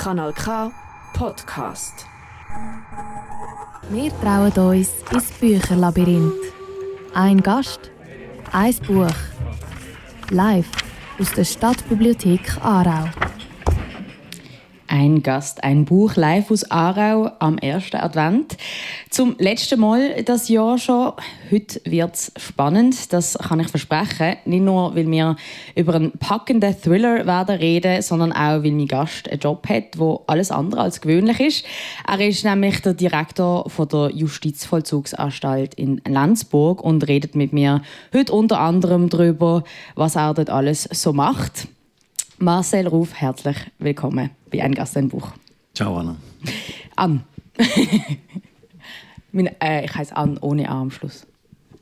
Kanal K Podcast. Wir trauen uns ins Bücherlabyrinth. Ein Gast, ein Buch. Live aus der Stadtbibliothek Aarau. Ein Gast, ein Buch live aus Aarau am ersten Advent. Zum letzten Mal das Jahr schon. Heute wird es spannend, das kann ich versprechen. Nicht nur, weil wir über einen packenden Thriller werden reden, sondern auch, weil mein Gast einen Job hat, wo alles andere als gewöhnlich ist. Er ist nämlich der Direktor von der Justizvollzugsanstalt in Lenzburg und redet mit mir heute unter anderem darüber, was er dort alles so macht. Marcel Ruf, herzlich willkommen bei «Ein Gast, ein Buch». Ciao, Anna. Ann. mein, äh, ich heiße Ann ohne A am Schluss.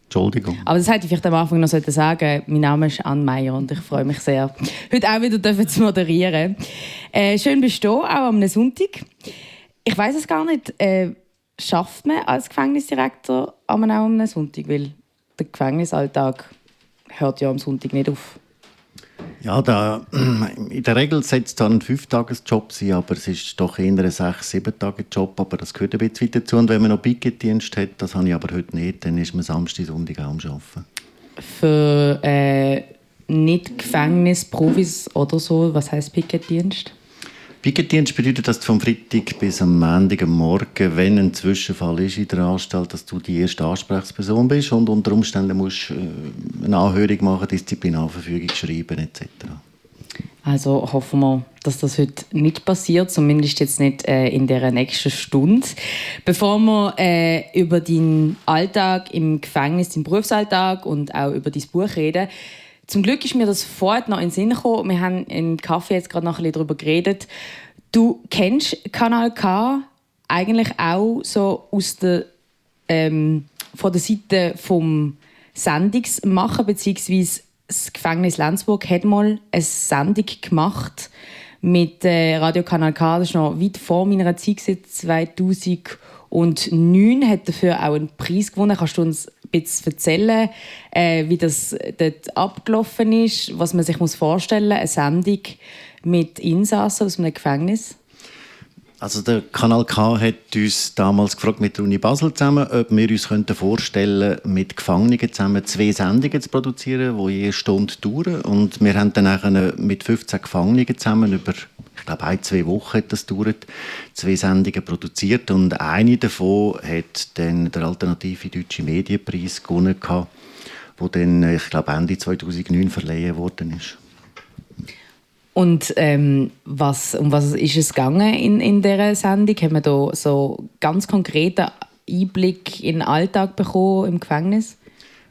Entschuldigung. Aber das hätte ich vielleicht am Anfang noch sagen Mein Name ist Ann Meyer und ich freue mich sehr, heute auch wieder zu moderieren. Äh, schön bist du auch am Sonntag. Ich weiß es gar nicht. Äh, schafft man als Gefängnisdirektor auch am Sonntag? Weil der Gefängnisalltag hört ja am Sonntag nicht auf. Ja, da, in der Regel setzt es ein Fünf-Tages-Job sein, aber es ist doch eher ein sechs-, sieben-Tage-Job. Aber das gehört ein bisschen dazu. Und wenn man noch Picketdienst hat, das habe ich aber heute nicht, dann ist man Samstag, Sonntag am Arbeiten. Für äh, Nicht-Gefängnisprofis oder so, was heißt Picketdienst? Picketdienst bedeutet, dass du vom Freitag bis am Montag Morgen, wenn ein Zwischenfall ist in der Anstalt, dass du die erste Ansprechperson bist und unter Umständen musst äh, eine Anhörung machen, Disziplinarverfügung schreiben etc. Also hoffen wir, dass das heute nicht passiert, zumindest jetzt nicht äh, in der nächsten Stunde. Bevor wir äh, über deinen Alltag im Gefängnis, deinen Berufsalltag und auch über dein Buch reden, zum Glück ist mir das vorher noch in den Sinn gekommen. Wir haben im Kaffee jetzt gerade noch ein bisschen darüber geredet. Du kennst Kanal K eigentlich auch so aus der, ähm, von der Seite vom Sendungsmachen, beziehungsweise das Gefängnis Lenzburg hat mal eine Sendung gemacht mit äh, Radio Kanal K. Das ist noch weit vor meiner Zeit, 2009, hat dafür auch einen Preis gewonnen. Kannst du uns bisschen erzählen, äh, wie das dort abgelaufen ist, was man sich vorstellen muss, eine Sendung mit Insassen aus einem Gefängnis? Also der Kanal K hat uns damals gefragt mit der Uni Basel zusammen, ob wir uns könnten vorstellen mit Gefangenen zusammen zwei Sendungen zu produzieren, die je Stunde dauern. Und wir haben dann mit 15 Gefangenen zusammen über glaube, ein, zwei Wochen hat das gedauert, zwei Sendungen produziert und eine davon hat dann der alternative Deutsche Medienpreis gewonnen, der dann, ich glaube, Ende 2009 verleihen worden ist. Und ähm, was, um was ist es gegangen in, in dieser Sendung? Haben wir da so ganz konkreten Einblick in den Alltag bekommen im Gefängnis?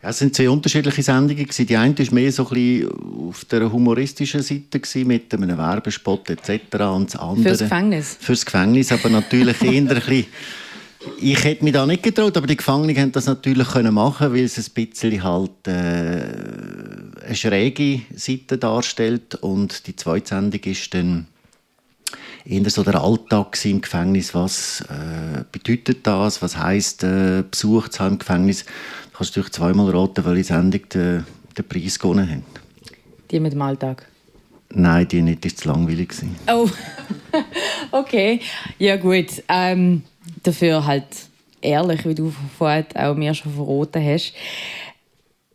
Es sind zwei unterschiedliche Sendungen. Die eine war mehr so ein bisschen auf der humoristischen Seite mit einem Werbespot etc. Und das andere, fürs Gefängnis? Fürs Gefängnis, aber natürlich eher ein bisschen... Ich hätte mich da nicht getraut, aber die Gefangenen haben das natürlich können machen, weil es ein bisschen halt äh, eine schräge Seite darstellt und die zweite Sendung ist dann eher so der Alltag im Gefängnis. Was äh, bedeutet das? Was heißt äh, Besuch zu haben im Gefängnis? Kannst du zweimal raten, welche Sendung den, den Preis gewonnen hat. Die mit dem Alltag? Nein, die nicht, ist zu langweilig. Oh, okay. Ja gut, ähm, dafür halt ehrlich, wie du vorhin auch mir schon verraten hast.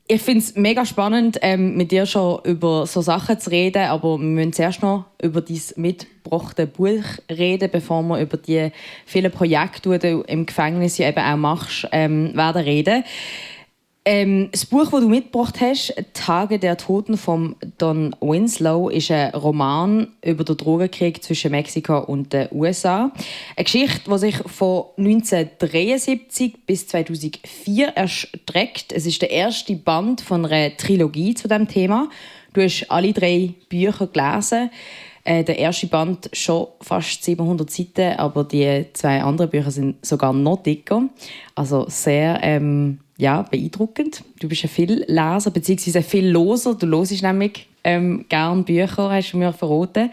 Ich finde es mega spannend, ähm, mit dir schon über so Sachen zu reden, aber wir müssen zuerst noch über dein mitgebrachte Buch reden, bevor wir über die vielen Projekte, die du im Gefängnis ja eben auch machst, ähm, werden reden. Ähm, das Buch, das du mitgebracht hast, «Tage der Toten» von Don Winslow, ist ein Roman über den Drogenkrieg zwischen Mexiko und den USA. Eine Geschichte, die sich von 1973 bis 2004 erstreckt. Es ist der erste Band von einer Trilogie zu diesem Thema. Du hast alle drei Bücher gelesen. Äh, der erste Band schon fast 700 Seiten, aber die zwei anderen Bücher sind sogar noch dicker. Also sehr ähm, ja, beeindruckend. Du bist ein viel Leser, beziehungsweise ein viel Loser. Du hörst nämlich ähm, gerne Bücher, hast du mir verraten.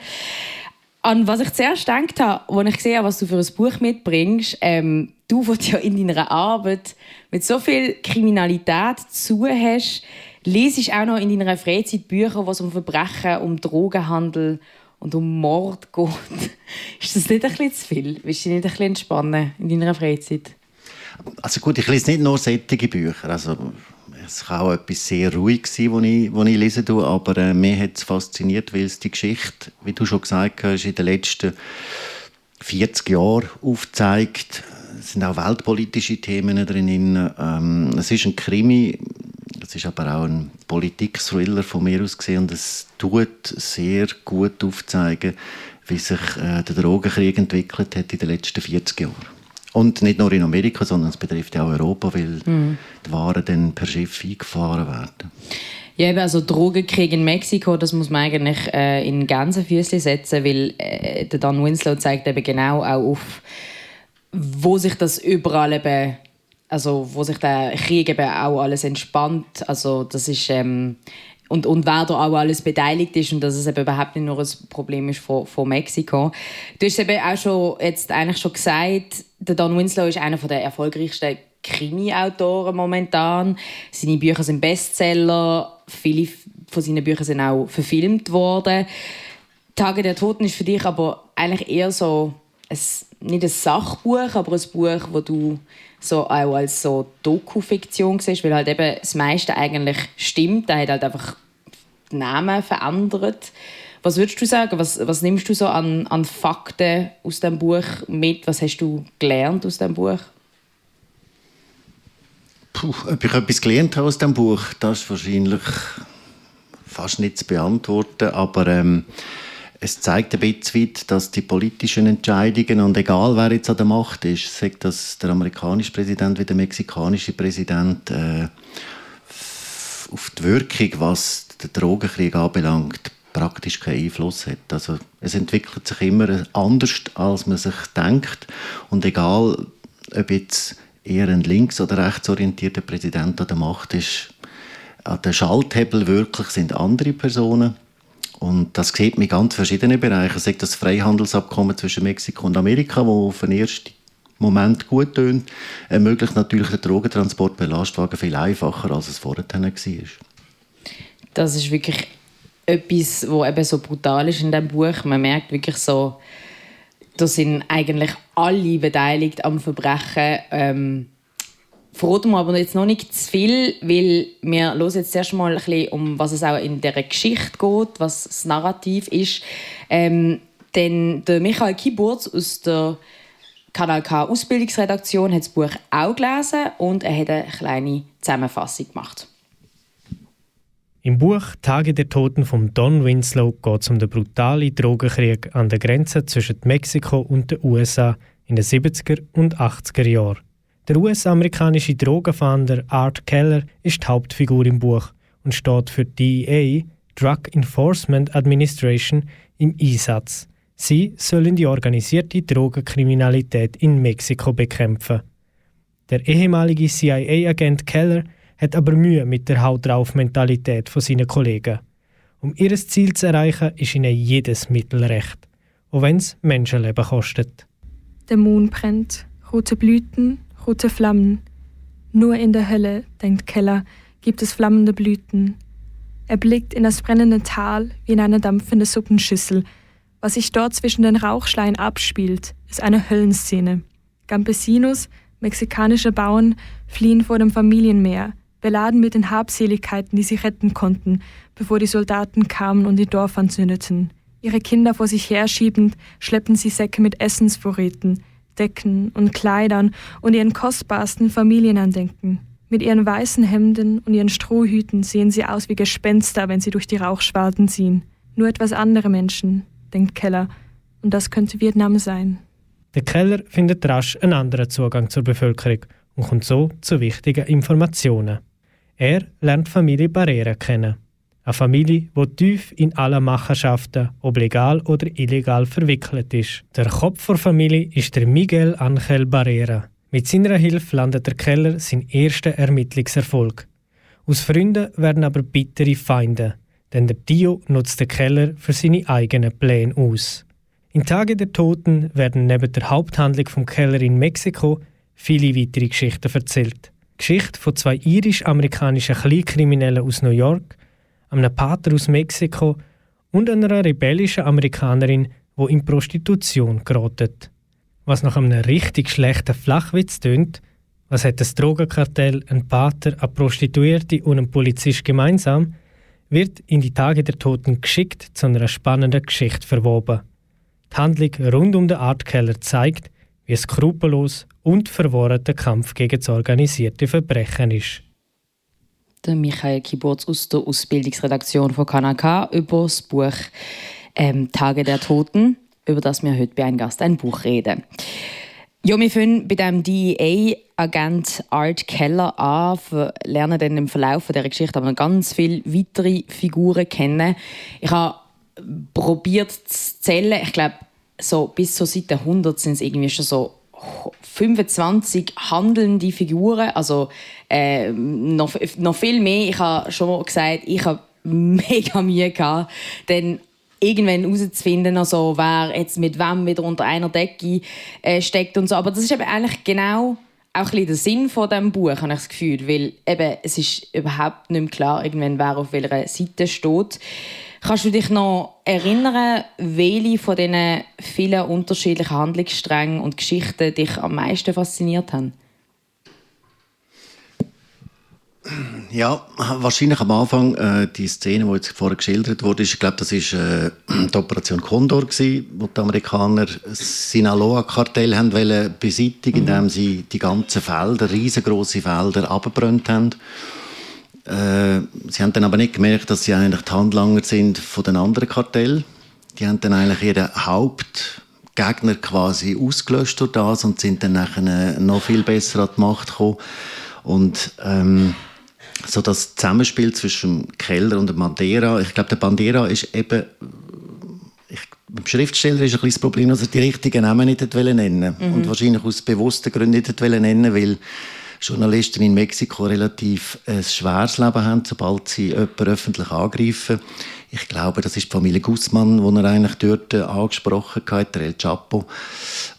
An was ich zuerst gedacht habe, als ich sehe, was du für ein Buch mitbringst, ähm, du, wo ja in deiner Arbeit mit so viel Kriminalität zu hast, lesest auch noch in deiner Freizeit Bücher, was um Verbrechen, um Drogenhandel und um Mord geht, ist das nicht ein bisschen zu viel? Willst du dich nicht ein bisschen entspannen in deiner Freizeit? Also gut, ich lese nicht nur sättige Bücher. Also, es kann auch etwas sehr ruhig sein, was ich, was ich lesen tue, aber äh, mir hat es fasziniert, weil es die Geschichte, wie du schon gesagt hast, in den letzten 40 Jahren aufzeigt. Es sind auch weltpolitische Themen drin. Ähm, es ist ein Krimi, es ist aber auch ein Politik-Thriller von mir aus gesehen und es tut sehr gut aufzeigen, wie sich äh, der Drogenkrieg entwickelt hat in den letzten 40 Jahren. Und nicht nur in Amerika, sondern es betrifft ja auch Europa, weil mhm. die Waren dann per Schiff eingefahren werden. Ja, also Drogenkrieg in Mexiko, das muss man eigentlich äh, in ganze Füße setzen, weil äh, der Don Winslow zeigt eben genau auch auf, wo sich das überall eben, also wo sich der Krieg eben auch alles entspannt. Also das ist ähm, und, und wer da auch alles beteiligt ist und dass es eben überhaupt nicht nur ein Problem ist von, von Mexiko. Du hast eben auch schon jetzt eigentlich schon gesagt, der Don Winslow ist einer der erfolgreichsten Krimi-Autoren momentan. Seine Bücher sind Bestseller. Viele von seinen Büchern sind auch verfilmt worden. Tage der Toten ist für dich aber eigentlich eher so ein, nicht ein Sachbuch, aber ein Buch, wo du so auch als so Doku-Fiktion siehst, weil halt eben das meiste eigentlich stimmt. Er hat halt einfach den Namen verändert. Was würdest du sagen? Was, was nimmst du so an, an Fakten aus dem Buch mit? Was hast du gelernt aus dem Buch? Puh, ob ich etwas gelernt habe aus dem Buch, das ist wahrscheinlich fast nicht zu beantworten. Aber ähm, es zeigt ein bisschen dass die politischen Entscheidungen, und egal wer jetzt an der Macht ist, sagt das der amerikanische Präsident wie der mexikanische Präsident, äh, auf die Wirkung, was den Drogenkrieg anbelangt, praktisch keinen Einfluss hat. Also es entwickelt sich immer anders, als man sich denkt. Und egal, ob jetzt eher ein links- oder rechtsorientierter Präsident an der Macht ist, an der Schalthebel wirklich sind andere Personen. Und das sieht man in ganz verschiedenen Bereichen. Sei das Freihandelsabkommen zwischen Mexiko und Amerika, wo auf den ersten Moment gut tönt, ermöglicht natürlich den Drogentransport bei Lastwagen viel einfacher, als es vorher war. Das ist wirklich etwas, was eben so brutal ist in dem Buch. Man merkt wirklich so, da sind eigentlich alle beteiligt am Verbrechen. Ähm, verraten wir aber jetzt noch nicht zu viel, weil wir hören jetzt erst mal ein bisschen, um was es auch in der Geschichte geht, was das Narrativ ist. Ähm, denn der Michael Kiburz aus der Kanal K Ausbildungsredaktion hat das Buch auch gelesen und er hat eine kleine Zusammenfassung gemacht. Im Buch Tage der Toten von Don Winslow geht es um den brutalen Drogenkrieg an der Grenze zwischen Mexiko und den USA in den 70er und 80er Jahren. Der US-amerikanische Drogenfahnder Art Keller ist die Hauptfigur im Buch und steht für DEA, Drug Enforcement Administration, im Einsatz. Sie sollen die organisierte Drogenkriminalität in Mexiko bekämpfen. Der ehemalige CIA-Agent Keller hat aber Mühe mit der Haut drauf Mentalität von seinen Kollegen. Um ihr Ziel zu erreichen, ist ihnen jedes Mittel recht, auch wenn es Menschenleben kostet. Der Mond brennt, rote Blüten, rote Flammen. Nur in der Hölle, denkt Keller, gibt es flammende Blüten. Er blickt in das brennende Tal wie in eine dampfende Suppenschüssel. Was sich dort zwischen den Rauchschleien abspielt, ist eine Höllenszene. Campesinos, mexikanische Bauern, fliehen vor dem Familienmeer, beladen mit den Habseligkeiten, die sie retten konnten, bevor die Soldaten kamen und die Dorf anzündeten. Ihre Kinder vor sich herschiebend, schleppen sie Säcke mit Essensvorräten, Decken und Kleidern und ihren kostbarsten Familienandenken. Mit ihren weißen Hemden und ihren Strohhüten sehen sie aus wie Gespenster, wenn sie durch die Rauchschwaden ziehen. Nur etwas andere Menschen, denkt Keller, und das könnte Vietnam sein. Der Keller findet rasch einen anderen Zugang zur Bevölkerung und kommt so zu wichtigen Informationen. Er lernt Familie Barrera kennen. Eine Familie, die tief in alle Machenschaften, ob legal oder illegal, verwickelt ist. Der Kopf der Familie ist der Miguel Angel Barrera. Mit seiner Hilfe landet der Keller seinen ersten Ermittlungserfolg. Aus Freunden werden aber bittere Feinde, denn der Dio nutzt den Keller für seine eigenen Pläne aus. In Tage der Toten werden neben der Haupthandlung vom Keller in Mexiko viele weitere Geschichten erzählt. Geschichte von zwei irisch-amerikanischen Kleinkriminellen aus New York, einem Pater aus Mexiko und einer rebellischen Amerikanerin, wo in Prostitution gerottet. Was nach einem richtig schlechten Flachwitz tönt, was hat das Drogenkartell, ein Pater, eine Prostituierte und ein Polizist gemeinsam, wird in die Tage der Toten geschickt zu einer spannenden Geschichte verwoben. Die Handlung rund um den Artkeller zeigt, wie skrupellos und verworren der Kampf gegen das organisierte Verbrechen ist. Der Michael Kiburz aus der Ausbildungsredaktion von Kanaka über das Buch ähm, Tage der Toten, über das wir heute bei einem Gast ein Buch reden. Ja, wir fangen bei dem DEA-Agent Art Keller an, lernen dann im Verlauf dieser Geschichte aber noch ganz viele weitere Figuren kennen. Ich habe probiert zu zählen, ich glaube, so bis zur Seite 100 sind es irgendwie schon so 25 handelnde Figuren, also äh, noch, noch viel mehr. Ich habe schon gesagt, ich habe mega Mühe gehabt, denn irgendwann herauszufinden, also, wer jetzt mit wem wieder unter einer Decke äh, steckt und so. Aber das ist eben eigentlich genau auch ein der Sinn von dem Buch, habe ich das Gefühl, weil eben, es ist überhaupt nicht mehr klar, irgendwann wer auf welcher Seite steht. Kannst du dich noch erinnern, welche von diesen vielen unterschiedlichen Handlungssträngen und Geschichten dich am meisten fasziniert haben? Ja, wahrscheinlich am Anfang äh, die Szene, die jetzt vorher geschildert wurde, ich glaube, das ist äh, die Operation Condor gewesen, wo die Amerikaner das Sinaloa-Kartell haben wollen beseitigen, mhm. indem sie die ganzen Felder, riesengroße Felder, abgebrannt haben. Äh, sie haben dann aber nicht gemerkt, dass sie eigentlich die Handlanger sind von den anderen Kartellen. Die haben dann eigentlich ihren Hauptgegner quasi ausgelöscht durch das und sind dann nachher noch viel besser an die Macht gekommen. Und ähm, so das Zusammenspiel zwischen dem Keller und dem Bandera. Ich glaube, der Bandera ist eben ich, beim Schriftsteller ist ein das Problem, dass er die richtigen Namen nicht nennen mhm. und wahrscheinlich aus bewussten Gründen nicht nennen will. Journalisten in Mexiko relativ ein schweres Leben haben, sobald sie jemanden öffentlich angreifen. Ich glaube, das ist die Familie Guzman, die er eigentlich dort angesprochen hat, der El Chapo.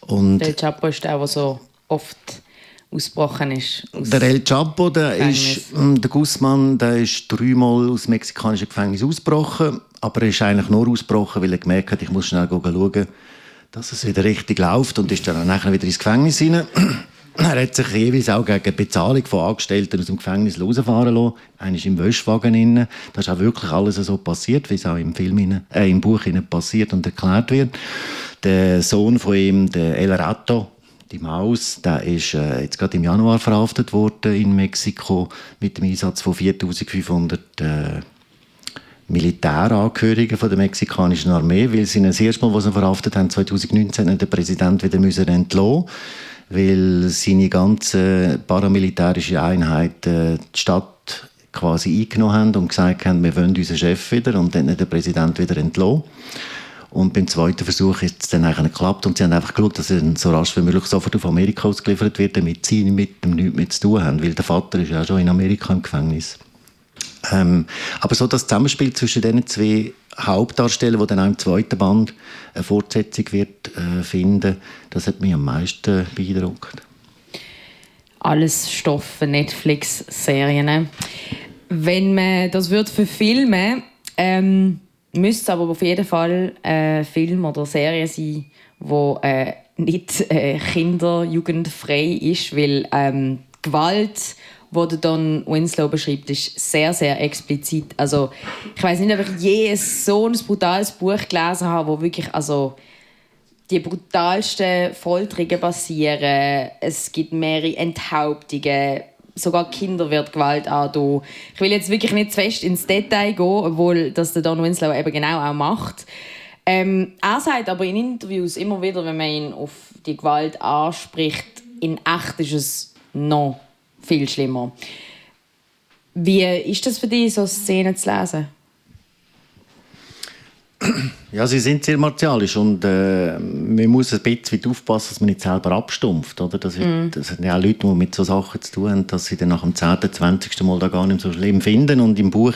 Und El Chapo ist der, der so oft ausgebrochen ist. Der El Chapo, der, ist, hm, der Guzman, der ist dreimal aus dem mexikanischen Gefängnis ausgebrochen, aber er ist eigentlich nur ausgebrochen, weil er gemerkt hat, ich muss schnell schauen, dass es wieder richtig läuft und ist dann auch nachher wieder ins Gefängnis hinein. Er hat sich jeweils auch gegen Bezahlung von Angestellten aus dem Gefängnis rausfahren lassen. Einer ist im Wäschwagen. Drin. Das ist auch wirklich alles so passiert, wie es auch im, Film, äh, im Buch passiert und erklärt wird. Der Sohn von ihm, der El Rato, die Maus, der ist äh, jetzt gerade im Januar verhaftet worden in Mexiko mit dem Einsatz von 4500 äh, Militärangehörigen von der mexikanischen Armee, weil sie das erste Mal, was sie verhaftet haben, 2019, den Präsident wieder müssen entlassen weil seine ganze paramilitärische Einheit äh, die Stadt quasi eingenommen haben und gesagt haben, wir wollen unseren Chef wieder und dann den Präsident wieder entlassen. Und beim zweiten Versuch ist es dann eigentlich geklappt und sie haben einfach geschaut, dass er so rasch wie möglich sofort auf Amerika ausgeliefert wird, damit sie mit dem nichts mehr zu tun haben, weil der Vater ist ja schon in Amerika im Gefängnis. Ähm, aber so das Zusammenspiel zwischen diesen zwei Hauptdarsteller, die dann auch im zweiten Band eine Fortsetzung wird äh, finden, das hat mich am meisten beeindruckt. Alles Stoff Netflix-Serien. Wenn man das wird verfilmen, ähm, müsste aber auf jeden Fall ein Film oder Serie sein, wo äh, nicht äh, kinder-, jugendfrei ist, weil ähm, Gewalt wo Don Winslow beschreibt, ist sehr, sehr explizit. Also, ich weiß nicht, ob ich je so ein brutales Buch gelesen habe, wo wirklich also, die brutalsten Folterungen passieren. Es gibt mehrere Enthauptungen. Sogar Kinder wird Gewalt angetan. Ich will jetzt wirklich nicht zu fest ins Detail gehen, obwohl das der Don Winslow eben genau auch macht. Ähm, er sagt aber in Interviews immer wieder, wenn man ihn auf die Gewalt anspricht, in echt ist es noch viel schlimmer. Wie ist das für dich, so Szenen zu lesen? Ja, sie sind sehr martialisch und äh, man muss ein bisschen aufpassen, dass man nicht selber abstumpft. Oder? Das, wird, mm. das sind ja auch Leute, die mit so Sachen zu tun haben, dass sie dann nach dem 10., 20. Mal da gar nicht so schlimm finden. Und im Buch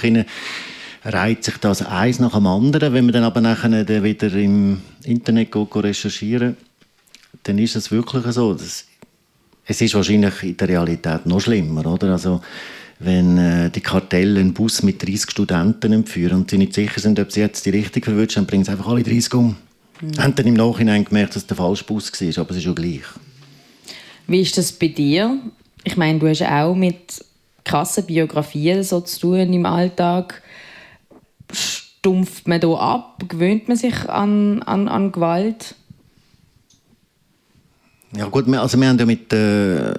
reiht sich das eins nach dem anderen. Wenn man dann aber nachher dann wieder im Internet geht, recherchieren dann ist es wirklich so. Das es ist wahrscheinlich in der Realität noch schlimmer, oder? Also, wenn äh, die Kartelle einen Bus mit 30 Studenten entführen und sie nicht sicher sind, ob sie jetzt die richtige verwünschen, dann bringen sie einfach alle 30 um. Mhm. Haben dann im Nachhinein gemerkt, dass es der falsche Bus war, aber es ist schon gleich. Wie ist das bei dir? Ich meine, du hast auch mit krassen Biografien so zu tun im Alltag. Stumpft man da ab? Gewöhnt man sich an, an, an Gewalt? Ja gut, also wir haben ja mit äh,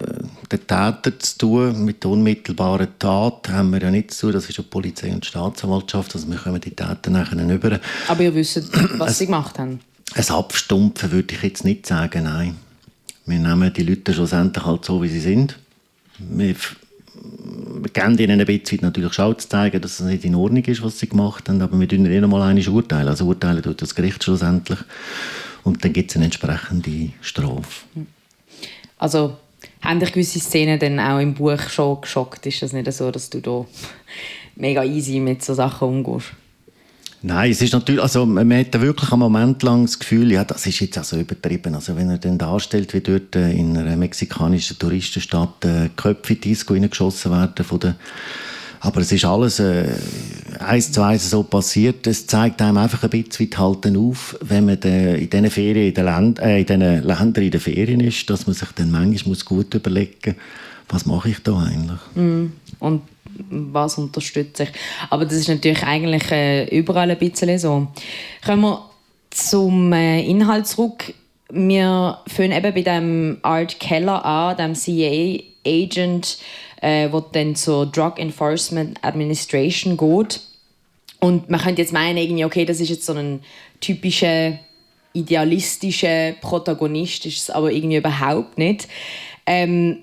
den Tätern zu tun, mit der unmittelbaren Tat haben wir ja nicht zu tun, das ist ja Polizei und Staatsanwaltschaft, also wir kommen die Täter nachher über. Aber ihr wisst, was sie gemacht haben? Ein Abstumpfen würde ich jetzt nicht sagen, nein. Wir nehmen die Leute schlussendlich halt so, wie sie sind. Wir, geben ihnen ein bisschen natürlich schon zu zeigen, dass es nicht in Ordnung ist, was sie gemacht haben, aber wir tun ihnen mal einmal urteilen. Also urteilen tut das Gericht schlussendlich. Und dann gibt es eine entsprechende Strafe. Also haben dich gewisse Szenen dann auch im Buch schon geschockt? Ist das nicht so, dass du da mega easy mit so Sachen umgehst? Nein, es ist natürlich, also man hat wirklich einen Moment lang das Gefühl, ja, das ist jetzt also übertrieben. Also wenn er dann darstellt, wie dort äh, in einer mexikanischen Touristenstadt äh, Köpfe in Disco reingeschossen werden von der aber es ist alles äh, eins zu eins so passiert. Es zeigt einem einfach ein bisschen wie halten auf, wenn man de, in diesen Ferien, in den, Länd äh, Ländern in den Ferien ist, dass man sich dann manchmal muss gut überlegen muss, was mache ich da eigentlich? Mm. Und was unterstütze ich? Aber das ist natürlich eigentlich äh, überall ein bisschen so. Kommen wir zum äh, Inhalt zurück. Wir fangen eben bei dem Art Keller an, dem CIA-Agent, äh, wo dann zur Drug Enforcement Administration geht. Und man könnte jetzt meinen, irgendwie, okay, das ist jetzt so ein typischer idealistischer Protagonist, ist es aber irgendwie überhaupt nicht. Ähm,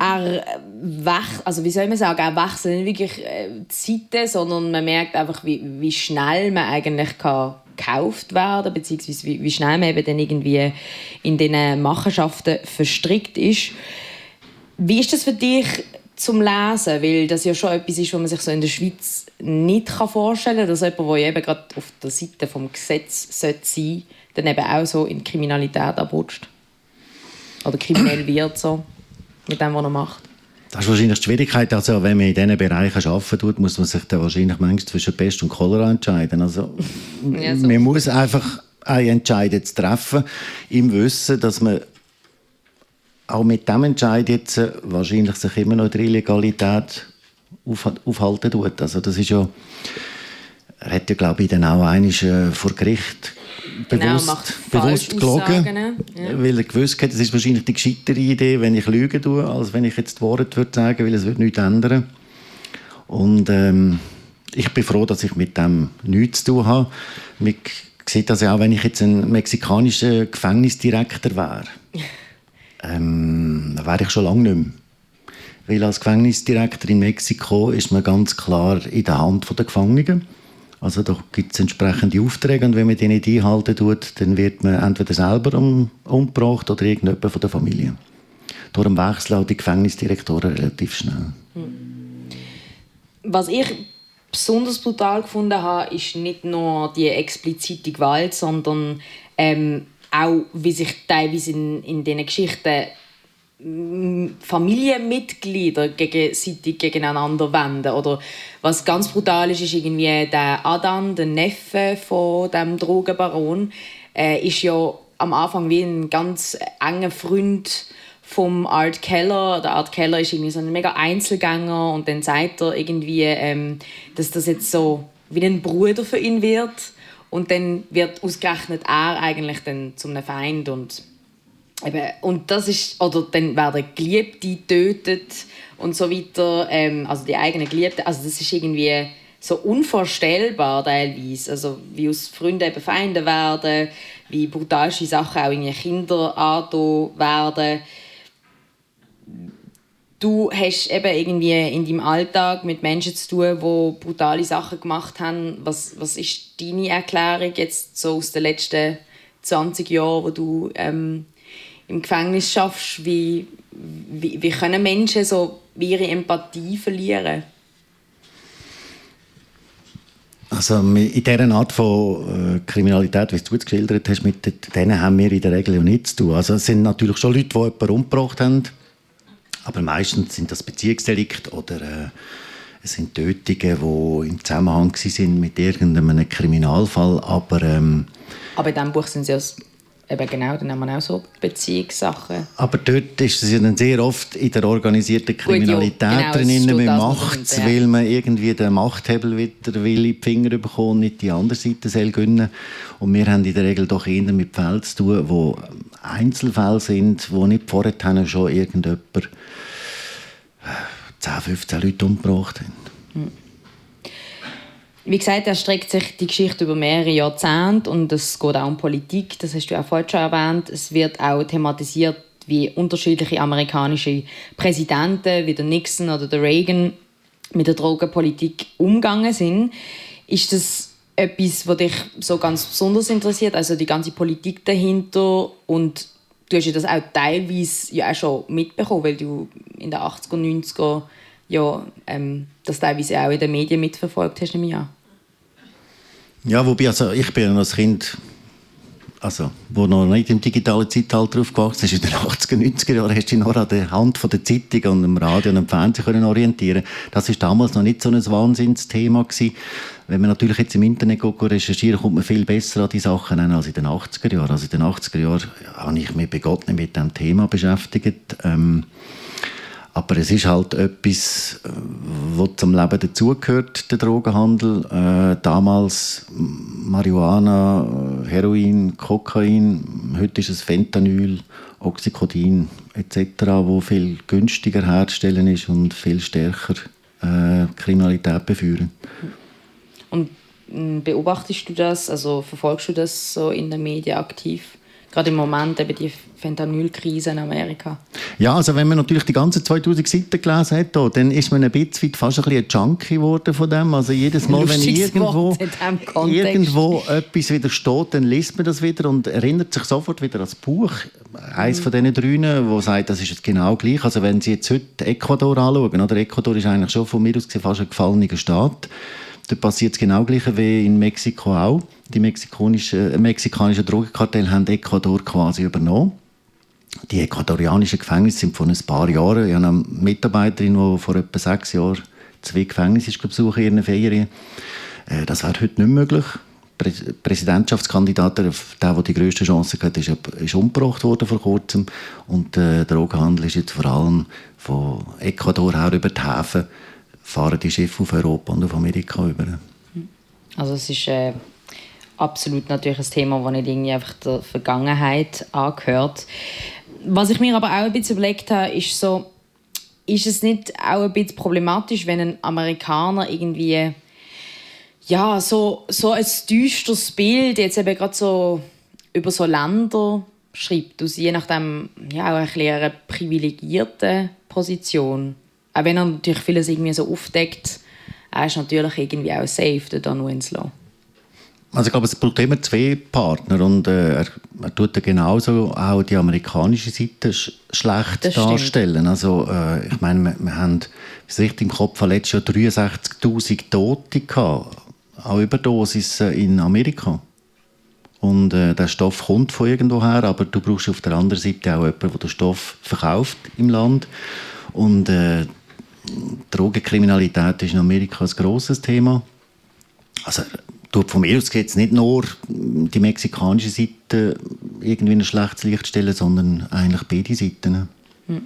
er wech, also wie soll man sagen, er wechselt nicht wirklich äh, Zeiten, sondern man merkt einfach, wie, wie schnell man eigentlich kann gekauft werden beziehungsweise wie, wie schnell man eben dann irgendwie in diesen Machenschaften verstrickt ist. Wie ist das für dich zum Lesen? Weil das ja schon etwas ist, was man sich so in der Schweiz nicht vorstellen kann, dass jemand, der eben gerade auf der Seite des Gesetzes sein sollte, dann eben auch so in Kriminalität abrutscht. Oder kriminell wird so, mit dem, was er macht. Das ist wahrscheinlich die Schwierigkeit. Also, wenn man in diesen Bereichen arbeiten tut, muss man sich dann wahrscheinlich manchmal zwischen Pest und Cholera entscheiden. Also, ja, so. Man muss einfach eine Entscheidung treffen, im Wissen, dass man auch mit dem Entscheid jetzt äh, wahrscheinlich sich immer noch der Illegalität auf, aufhalten tut. Also das ist ja, er hat ja glaube ich dann auch einiges äh, vor Gericht genau, bewusst, bewusst gelogen, ja. weil er gewusst hat, es ist wahrscheinlich die gescheitere Idee, wenn ich lügen tue, als wenn ich jetzt die Worte würde sagen, weil es wird nichts ändern. Und ähm, ich bin froh, dass ich mit dem nichts zu tun habe. Man sieht das ja auch, wenn ich jetzt ein mexikanischer Gefängnisdirektor wäre. Ähm, wäre ich schon lange nicht mehr. Weil als Gefängnisdirektor in Mexiko ist man ganz klar in der Hand der Gefangenen. Also da gibt es entsprechende Aufträge und wenn man die nicht einhalten tut, dann wird man entweder selber um, umgebracht oder irgendjemand von der Familie. Darum wechseln auch die Gefängnisdirektoren relativ schnell. Was ich besonders brutal gefunden habe, ist nicht nur die explizite Gewalt, sondern ähm, auch wie sich teilweise in, in diesen Geschichten mm, Familienmitglieder gegenseitig gegeneinander wenden. Oder was ganz brutal ist, ist irgendwie der Adam, der Neffe von dem Drogenbaron, äh, ist ja am Anfang wie ein ganz enger Freund vom Art Keller. Der Art Keller ist irgendwie so ein mega Einzelgänger und dann sagt er irgendwie, ähm, dass das jetzt so wie ein Bruder für ihn wird und dann wird ausgerechnet er eigentlich dann zum Feind und eben, und das ist oder dann werden Geliebte getötet und so weiter ähm, also die eigenen Geliebten also das ist irgendwie so unvorstellbar teilweise. Also wie aus Freunden eben Feinde werden wie brutalste Sachen auch in Kinder werden du hast eben irgendwie in deinem Alltag mit Menschen zu tun, die brutale Sachen gemacht haben. Was, was ist deine Erklärung jetzt so aus den letzten 20 Jahren, wo du ähm, im Gefängnis schaffst? Wie, wie, wie können Menschen so ihre Empathie verlieren? Also in dieser Art von äh, Kriminalität, wie du es geschildert hast, mit denen haben wir in der Regel ja nichts zu tun. Also es sind natürlich schon Leute, die jemanden umgebracht haben, Aber meistens sind das Beziehungsdelikte oder äh, es sind Tötungen, die im Zusammenhang sind mit irgendeinem Kriminalfall. Aber, ähm, aber in diesem Buch sind sie ja Eben genau, dann haben wir auch so Beziehungssachen. Aber dort ist es ja dann sehr oft in der organisierten Kriminalität Gut, ja, genau, drin, Macht, ja. weil man irgendwie den Machthebel wieder will in die Finger bekommen nicht die andere Seite soll gönnen. Und wir haben in der Regel doch eher mit Fällen zu tun, wo Einzelfälle sind, wo nicht vorher schon irgendjemand 10, 15 Leute umgebracht haben. Hm. Wie gesagt, er streckt sich die Geschichte über mehrere Jahrzehnte und es geht auch um Politik, das hast du auch vorhin schon erwähnt. Es wird auch thematisiert, wie unterschiedliche amerikanische Präsidenten, wie der Nixon oder der Reagan, mit der Drogenpolitik umgegangen sind. Ist das etwas, was dich so ganz besonders interessiert, also die ganze Politik dahinter und du hast ja das auch teilweise ja auch schon mitbekommen, weil du in den 80er, 90er ja, ähm, das teilweise auch in den Medien mitverfolgt hast, nehme ich an. Ja, wobei, also ich bin als Kind, also, wo noch nicht im digitalen Zeitalter aufgewachsen ist, in den 80er, 90er Jahren, hast du dich noch an der Hand von der Zeitung und dem Radio und dem Fernsehen können orientieren Das ist damals noch nicht so ein Wahnsinnsthema gewesen. Wenn man natürlich jetzt im Internet recherchiert, kommt man viel besser an die Sachen als in den 80er Jahren. Also in den 80er Jahren habe ich mich bei Gott nicht mit dem Thema beschäftigt. Ähm, aber es ist halt etwas, äh, was zum Leben dazugehört, der Drogenhandel. Äh, damals Marihuana, äh, Heroin, Kokain, heute ist es Fentanyl, Oxycodin etc., wo viel günstiger herzustellen ist und viel stärker äh, Kriminalität beführen. Und hm, beobachtest du das, also verfolgst du das so in den Medien aktiv? Gerade im Moment eben die Fentanyl-Krise in Amerika. Ja, also wenn man natürlich die ganzen 2000 Seiten gelesen hat, dann ist man ein bisschen fast ein bisschen ein Junkie geworden von dem. Also jedes Mal, wenn irgendwo, irgendwo etwas wieder steht, dann liest man das wieder und erinnert sich sofort wieder an das Buch. Eines mhm. von diesen drei, wo sagt, das ist jetzt genau gleich. Also wenn Sie jetzt heute Ecuador anschauen, oder Ecuador ist eigentlich schon von mir aus fast ein gefallener Staat, da passiert es genau gleich wie in Mexiko auch. Die mexikanischen, äh, mexikanischen Drogenkartelle haben Ecuador quasi übernommen. Die ecuadorianischen Gefängnisse sind vor ein paar Jahren. Ich habe eine Mitarbeiterin, die vor etwa sechs Jahren zwei Gefängnisse besucht in ihren Ferien. Äh, das wäre heute nicht möglich. Prä Präsidentschaftskandidat, der, der die grösste Chance hat, ist, ist umgebracht worden vor kurzem. Und äh, der Drogenhandel ist jetzt vor allem von Ecuador her über die Häfen fahren die Schiffe auf Europa und auf Amerika über. Also es ist äh, absolut natürlich ein Thema, das nicht irgendwie einfach der Vergangenheit angehört. Was ich mir aber auch ein bisschen überlegt habe, ist so, ist es nicht auch ein bisschen problematisch, wenn ein Amerikaner irgendwie ja, so, so ein düsteres Bild jetzt eben gerade so über so Länder schreibt, aus je nachdem ja, auch ein bisschen eine privilegierte Position. Auch wenn er natürlich vieles irgendwie so aufdeckt, er ist natürlich irgendwie auch safe, der Don Winslow. Also ich glaube, es braucht immer zwei Partner und äh, er, er tut ja genauso auch die amerikanische Seite sch schlecht das darstellen. Stimmt. Also äh, ich meine, wir, wir haben, es richtig im Kopf letztes Jahr 63'000 Tote gehabt, auch Überdosis äh, in Amerika. Und äh, der Stoff kommt von irgendwoher, aber du brauchst auf der anderen Seite auch jemanden, der den Stoff verkauft im Land. Und äh, Drogenkriminalität ist in Amerika ein grosses Thema. Also, tut von mir aus geht nicht nur die mexikanische Seite irgendwie ein schlechtes Licht stellen, sondern eigentlich beide Seiten. Hm.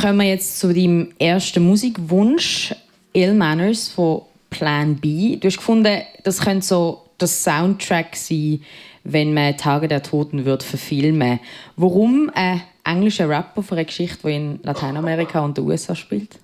Kommen wir jetzt zu deinem ersten Musikwunsch, Ill Manners von Plan B. Du hast gefunden, das könnte so das Soundtrack sein, wenn man Tage der Toten wird verfilmen. Warum ein englischer Rapper von einer Geschichte, die in Lateinamerika und den USA spielt?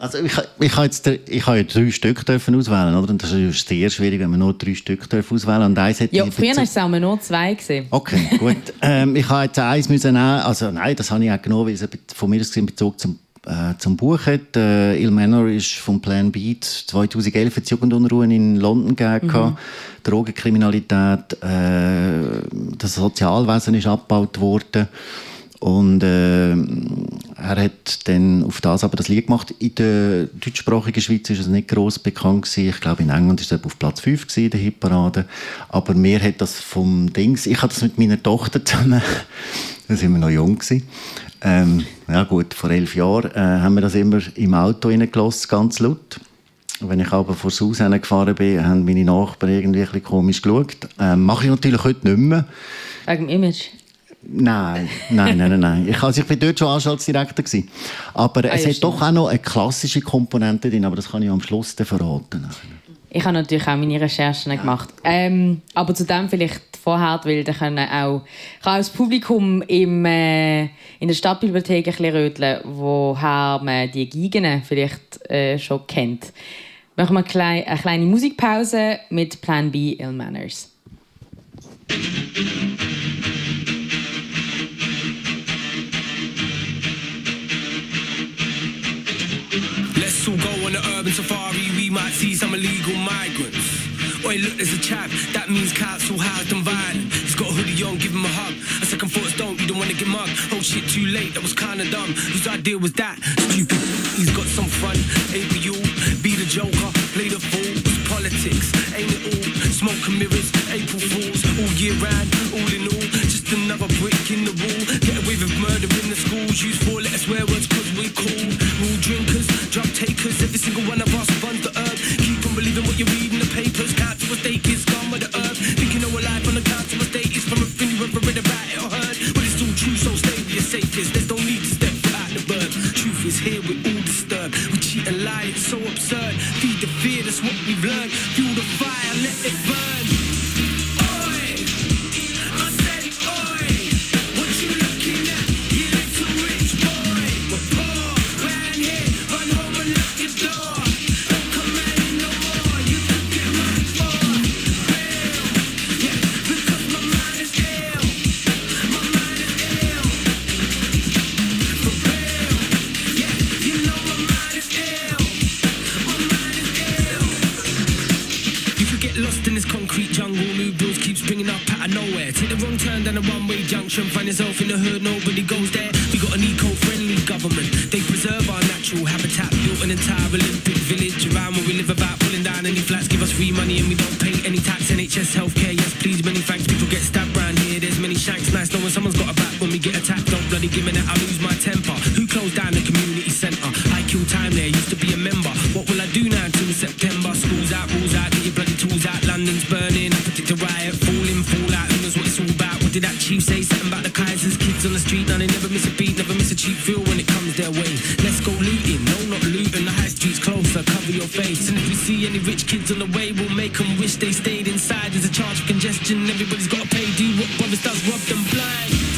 Also ich, ich habe jetzt ich habe drei Stück dürfen auswählen, oder? Und das ist sehr schwierig, wenn man nur drei Stück dürfen auswählen. Und eins ja, früher war es auch nur zwei gesehen. Okay, gut. ähm, ich habe jetzt eins müssen nehmen. Also nein, das habe ich auch genommen, weil es von mir aus in Bezug zum äh, zum Buch hat. Äh, Il Manor ist vom Plan Beat 2011 die Jugendunruhen in London gegeben. Mhm. Drogenkriminalität, äh, das Sozialwesen ist abgebaut worden. Und äh, er hat dann auf das aber das Lied gemacht. In der deutschsprachigen Schweiz ist es nicht gross bekannt gewesen. Ich glaube, in England ist es auf Platz 5 gewesen, in der Hitparade. Aber mir hat das vom Dings, ich hatte das mit meiner Tochter zusammen, da waren wir noch jung gewesen, Ähm, ja gut, vor elf Jahren äh, haben wir das immer im Auto reingelassen, ganz laut. Wenn ich aber vor das Haus gefahren bin, haben meine Nachbarn irgendwie ein bisschen komisch geschaut. Ähm, mache ich natürlich heute nicht mehr. Wegen dem Image? Nein, nein, nein, nein. Ich, also ich war dort schon Anstaltsdirektor. Gewesen. Aber ah, es ja, hat doch auch noch eine klassische Komponente drin, aber das kann ich am Schluss verraten. Ich habe natürlich auch meine Recherchen gemacht. Ähm, aber zu dem vielleicht vorher, weil dann können auch, kann auch das Publikum im, äh, in der Stadtbibliothek ein bisschen röteln, woher man die Gigen vielleicht äh, schon kennt. Machen wir eine eine kleine Musikpause mit Plan B Ill Manners. Let's go urban safari, we might see some illegal migrants. Oi, look, there's a chap. That means council housed and violent. He's got a hoodie on, give him a hug. A second thoughts don't, you don't wanna get mugged. Oh shit, too late, that was kinda dumb. Whose idea was that? Stupid. He's got some fun. You? Be the joker, play the fool. It's politics, ain't it all? Smoke and mirrors, April Fools. All year round, all in all. Just another brick in the wall. Get away with murder in the schools. Use four what we've learned. Fuel the fire, let it burn. We'll make them wish they stayed inside. There's a charge for congestion, everybody's gotta pay. Do what brothers does, rob them blind.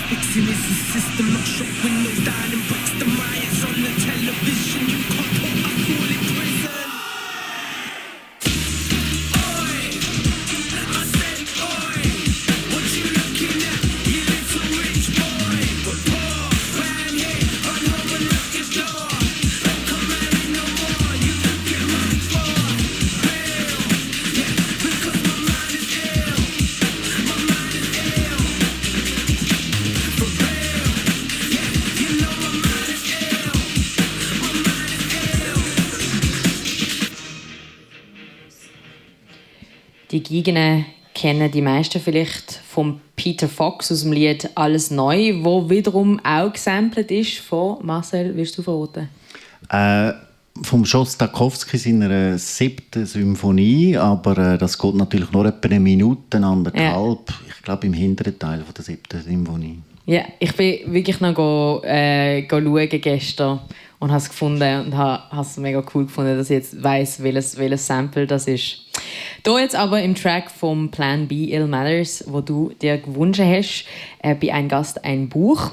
Fixing is the system, Die Gegenden kennen die meisten vielleicht von Peter Fox aus dem Lied Alles Neu, wo wiederum auch gesampelt ist von Marcel, willst du verraten? Äh, vom Schostakowski seiner siebten Symphonie, aber äh, das geht natürlich nur etwa eine Minute, anderthalb, ja. ich glaube im hinteren Teil von der siebten Symphonie. Ja, ich bin wirklich noch go, äh, go schauen gestern und habe es gefunden und habe es mega cool gefunden, dass ich jetzt weiss, welches, welches Sample das ist. Hier jetzt aber im Track vom Plan B Ill Matters, wo du dir gewünscht hast, äh, bei einem Gast ein Buch.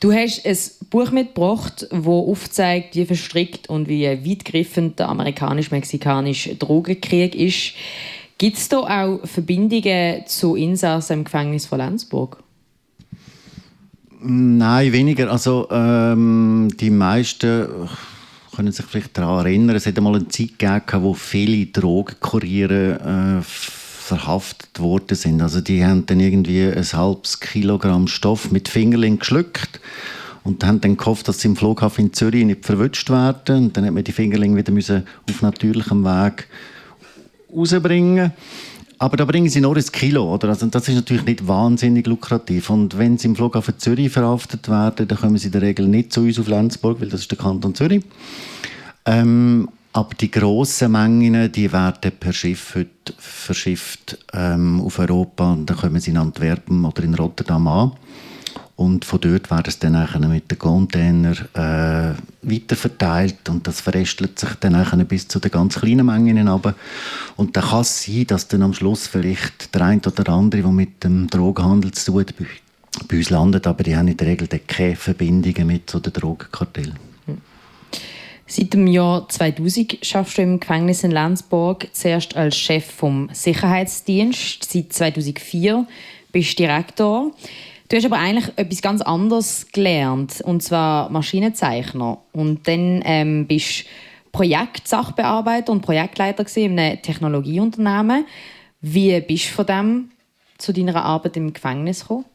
Du hast ein Buch mitgebracht, das aufzeigt, wie verstrickt und wie weitgreifend der amerikanisch-mexikanische Drogenkrieg ist. Gibt es da auch Verbindungen zu Insassen im Gefängnis von Lenzburg? Nein, weniger. Also ähm, die meisten können sich vielleicht daran erinnern, es hat einmal eine Zeit gegeben, wo viele Drogenkuriere äh, verhaftet worden sind. Also die haben dann irgendwie ein halbes Kilogramm Stoff mit Fingerling geschluckt und haben dann gehofft, dass sie im Flughafen in Zürich nicht verwünscht werden. Und dann hat man die Fingerling wieder müssen auf natürlichem Weg rausbringen aber da bringen sie nur ein Kilo, oder? Also das ist natürlich nicht wahnsinnig lukrativ. Und wenn sie im Flughafen Zürich verhaftet werden, dann kommen sie in der Regel nicht zu uns auf Lenzburg, weil das ist der Kanton Zürich. Ähm, aber die grossen Mengen, die werden per Schiff heute verschifft ähm, auf Europa und dann kommen sie in Antwerpen oder in Rotterdam an. Und von dort werden es dann mit den Container äh, weiterverteilt und das verrestelt sich dann bis zu den ganz kleinen Mengen hinab. Und dann kann es sein, dass dann am Schluss vielleicht der eine oder andere, der mit dem Drogenhandel zu tun hat, bei uns landet, aber die haben in der Regel keine Verbindungen mit zu den Drogenkartellen. Seit dem Jahr 2000 schaffst du im Gefängnis in Lenzburg zuerst als Chef vom Sicherheitsdienst. Seit 2004 bist du Direktor. Du hast aber eigentlich etwas ganz anderes gelernt, und zwar Maschinenzeichner. Und dann ähm, bist du Projektsachbearbeiter und Projektleiter in einem Technologieunternehmen. Wie bist du von dem zu deiner Arbeit im Gefängnis gekommen?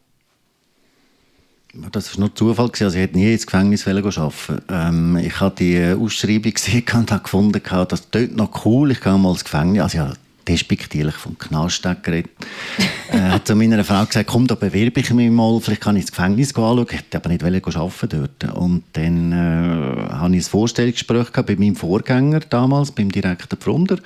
Das war nur Zufall. Also ich hätte nie ins Gefängnis arbeiten ähm, Ich habe die Ausschreibung gesehen und habe gefunden, das klingt noch cool, ich gehe mal ins Gefängnis. Also ja, despektierlich vom Knast geredet. Äh, hat zu meiner Frau gesagt, komm, da bewerbe ich mich mal, vielleicht kann ich ins Gefängnis anschauen. Ich hätte aber nicht arbeiten dort. Und dann äh, hatte ich ein Vorstellungsgespräch bei meinem Vorgänger damals, beim Direktor Pfrunder.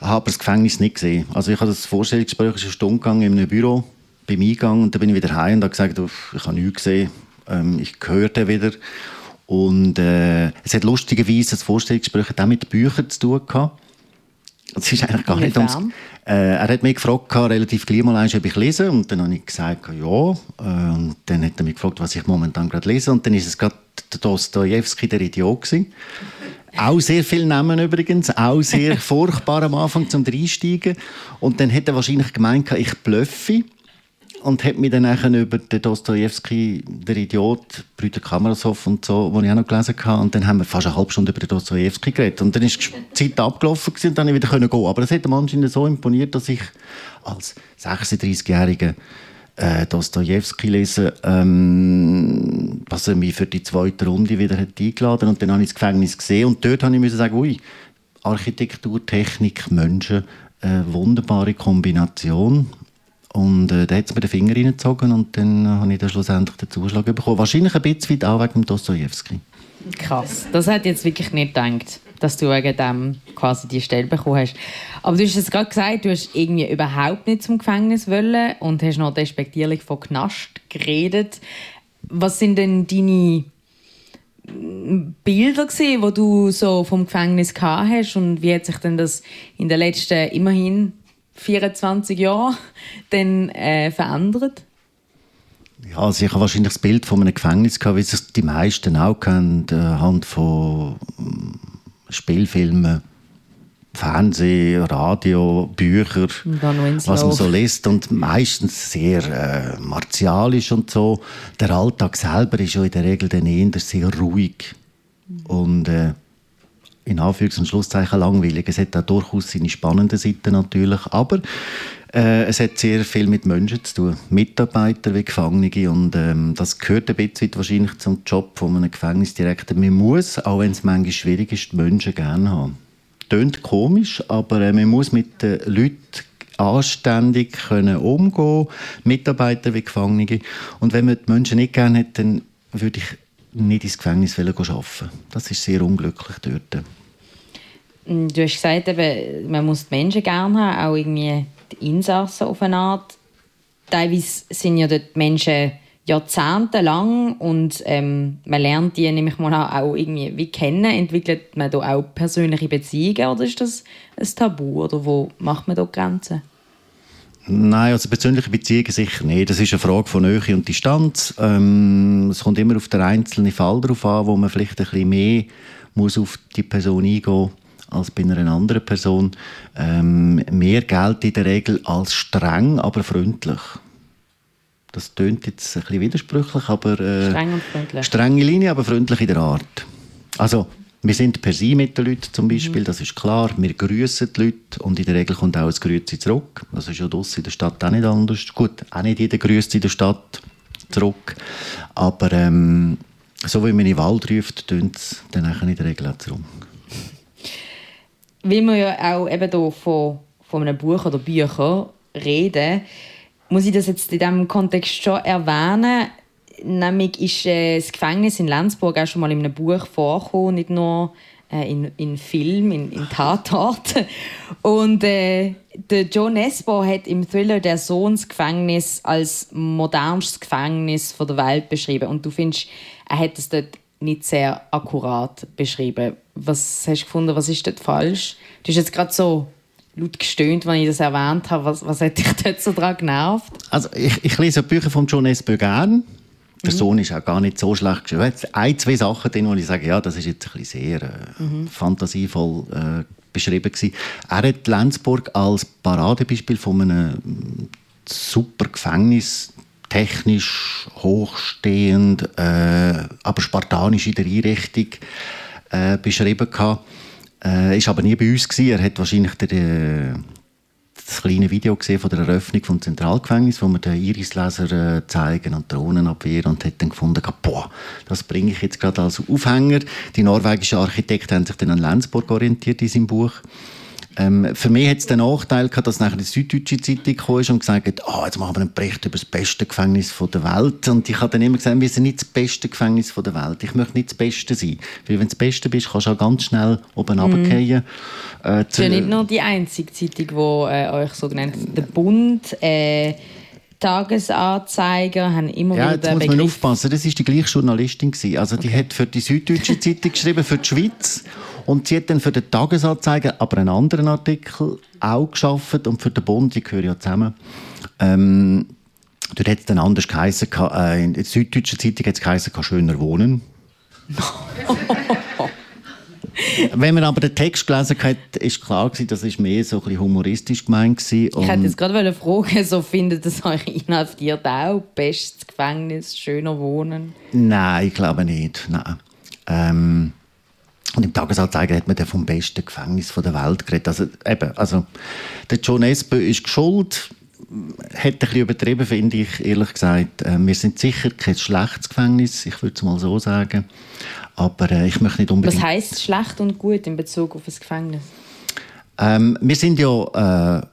Ich habe das Gefängnis nicht gesehen. Also ich habe das Vorstellungsgespräch eine Stunde gegangen in einem Büro beim Eingang und dann bin ich wieder heim und habe gesagt, ich habe nichts gesehen. Ähm, ich den wieder. Und äh, es hat lustigerweise das Vorstellungsgespräch auch mit Büchern zu tun gehabt. Das ist eigentlich gar nicht ums... Äh, er hat mich gefragt, relativ gleich mal, ob ich lese. Und dann habe ich gesagt, ja. Äh, und dann hat er mich gefragt, was ich momentan gerade lese. Und dann ist es gerade Dostoevsky, der Idiot gewesen. Auch sehr viele Namen übrigens, auch sehr furchtbar am Anfang zum Einsteigen. Und dann hat er wahrscheinlich gemeint, ich blöffe und hat mich dann über den Dostoevsky, der Idiot, Brüder Kamarasov und so, den ich auch noch gelesen habe. Und dann haben wir fast eine halbe Stunde über den Dostoevsky geredet. Und dann ist die Zeit abgelaufen und dann konnte ich wieder gehen. Aber es hat mir anscheinend so imponiert, dass ich als 36-Jähriger äh, Dostoevsky lese, ähm, was er mich für die zweite Runde wieder hat eingeladen Und dann habe ich das Gefängnis gesehen und dort habe ich sagen, ui, Architektur, Technik, Menschen, eine wunderbare Kombination. Und äh, da hat es mir den Finger reingezogen und dann äh, habe ich dann schlussendlich den Zuschlag bekommen. Wahrscheinlich ein bisschen auch wegen Dostoevsky. Krass, das hätte ich jetzt wirklich nicht gedacht, dass du wegen dem quasi die Stelle bekommen hast. Aber du hast es gerade gesagt, du hast irgendwie überhaupt nicht zum Gefängnis wollen und hast noch despektierlich von Knast geredet. Was sind denn deine Bilder gesehen, wo du so vom Gefängnis gehabt hast und wie hat sich denn das in den letzten immerhin 24 Jahren dann äh, verändert? Ja, also ich habe wahrscheinlich das Bild von einem Gefängnis gehabt, wie es die meisten auch kennen, anhand von hm, Spielfilmen, Fernsehen, Radio, Bücher, was man so liest und meistens sehr äh, martialisch und so. Der Alltag selber ist ja in der Regel dann eher sehr ruhig mhm. und äh, in Anführungs- und Schlusszeichen langweilig. Es hat auch durchaus seine spannenden Seiten natürlich, aber äh, es hat sehr viel mit Menschen zu tun, Mitarbeiter wie Gefangene und ähm, das gehört ein bisschen wahrscheinlich zum Job von einem Gefängnisdirektor. Man muss, auch wenn es manchmal schwierig ist, die Menschen gerne haben. Tönt komisch, aber äh, man muss mit den Leuten anständig können umgehen, Mitarbeiter wie Gefangene. Und wenn man die Menschen nicht gerne hat, dann würde ich nicht ins Gefängnis arbeiten. Das ist sehr unglücklich dort. Mm, du hast gesagt, eben, man muss die Menschen gerne haben, auch irgendwie die Insassen auf eine Art. Teilweise sind ja dort Menschen jahrzehntelang und ähm, man lernt die nämlich mal auch irgendwie wie kennen. Entwickelt man da auch persönliche Beziehungen oder ist das ein Tabu oder wo macht man da Grenzen? Nein, also persönliche Beziehungen sicher nicht. Das ist eine Frage von Nähe und Distanz. Ähm, es kommt immer auf den einzelnen Fall darauf an, wo man vielleicht ein bisschen mehr muss auf die Person eingehen als bei einer anderen Person. Ähm, mehr Geld in der Regel als streng, aber freundlich. Das tönt jetzt ein bisschen widersprüchlich, aber äh, streng und freundlich. strenge Linie, aber freundlich in der Art. Also wir sind per se mit den Leuten zum Beispiel, mhm. das ist klar. Wir grüßen die Leute und in der Regel kommt auch ein Grüße zurück. Das ist ja draussen in der Stadt auch nicht anders. Gut, auch nicht jeder grüßt in der Stadt zurück. Aber ähm, so wie man in den Wald ruft, tönt es dann in der Regel auch zurück. Wie wir ja auch eben hier von, von einem Buch oder Büchern reden, muss ich das jetzt in diesem Kontext schon erwähnen. Nämlich ist äh, das Gefängnis in Lenzburg auch schon mal in einem Buch vorgekommen, nicht nur äh, in, in Film, in, in Tatort. Und äh, der Joe Nesbo hat im Thriller «Der Sohn» Gefängnis als modernstes Gefängnis der Welt beschrieben. Und du findest, er hat es dort nicht sehr akkurat beschrieben. Was hast du gefunden, was ist dort falsch? Du hast jetzt gerade so laut gestöhnt, wenn ich das erwähnt habe. Was, was hat dich dort so daran genervt? Also ich, ich lese Bücher von John Nesbo gerne der mhm. Sohn ist auch gar nicht so schlecht geschrieben. Es ein, zwei Sachen drin, wo ich sage, ja, das ist jetzt ein bisschen sehr äh, mhm. fantasievoll äh, beschrieben gewesen. Er hat Lenzburg als Paradebeispiel von einem super Gefängnis technisch hochstehend, äh, aber spartanisch in der Einrichtung äh, beschrieben gehabt. Äh, ist aber nie bei uns gewesen. Er hat wahrscheinlich der, äh, das kleine Video gesehen von der Eröffnung des Zentralgefängnisses, wo wir den Irislaser äh, zeigen und Drohnenabwehr und hat dann gefunden, boah, das bringe ich jetzt gerade als Aufhänger. Die norwegischen Architekten haben sich dann an Lenzburg orientiert in seinem Buch. Ähm, für mich hat es den Nachteil gehabt, dass nachher die Süddeutsche Zeitung kam und gesagt hat, oh, jetzt machen wir einen Bericht über das beste Gefängnis der Welt. Und ich habe dann immer gesagt, wir sind nicht das beste Gefängnis der Welt. Ich möchte nicht das Beste sein. Weil wenn du das Beste bist, kannst du auch ganz schnell oben mm. runterfallen. Äh, ist ja nicht nur die einzige Zeitung, die äh, euch so genannt Der Bund... Äh Tagesanzeiger haben immer ja, wieder jetzt muss man aufpassen, das war die gleiche Journalistin. Also die okay. hat für die Süddeutsche Zeitung geschrieben, für die Schweiz. Und sie hat dann für den Tagesanzeiger aber einen anderen Artikel auch geschafft und für den Bund, die gehören ja zusammen. Ähm, dort hat es dann anders geheißen, äh, in der Süddeutschen Zeitung hat es geheißen, schöner wohnen. Wenn man aber den Text gelesen hat, ist klar gewesen, das ist mehr so ein bisschen humoristisch gemeint gewesen. Ich hätte jetzt gerade fragen, so findet es euch inhaftiert auch bestes Gefängnis, schöner wohnen? Nein, ich glaube nicht. Nein. Ähm, und im Tagesanzeiger hat man dann vom besten Gefängnis der Welt geredet. Also, eben, also, der John Espe ist geschuld, hat ein bisschen übertrieben, finde ich, ehrlich gesagt. Äh, wir sind sicher kein schlechtes Gefängnis, ich würde es mal so sagen. Aber äh, ich möchte nicht unbedingt... Was heisst schlecht und gut in Bezug auf das Gefängnis? Ähm, wir sind ja... Äh,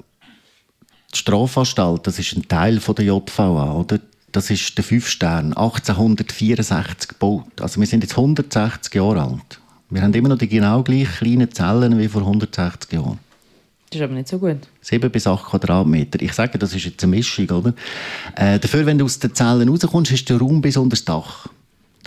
die Strafanstalt, das ist ein Teil von der JVA, oder? Das ist der Fünf-Stern, 1864 gebaut. Also wir sind jetzt 160 Jahre alt. Wir haben immer noch die genau gleich kleinen Zellen wie vor 160 Jahren. Das ist aber nicht so gut. 7 bis 8 Quadratmeter. Ich sage, das ist jetzt eine Mischung, oder? Äh, dafür, wenn du aus den Zellen rauskommst, du den Raum bis unter das Dach.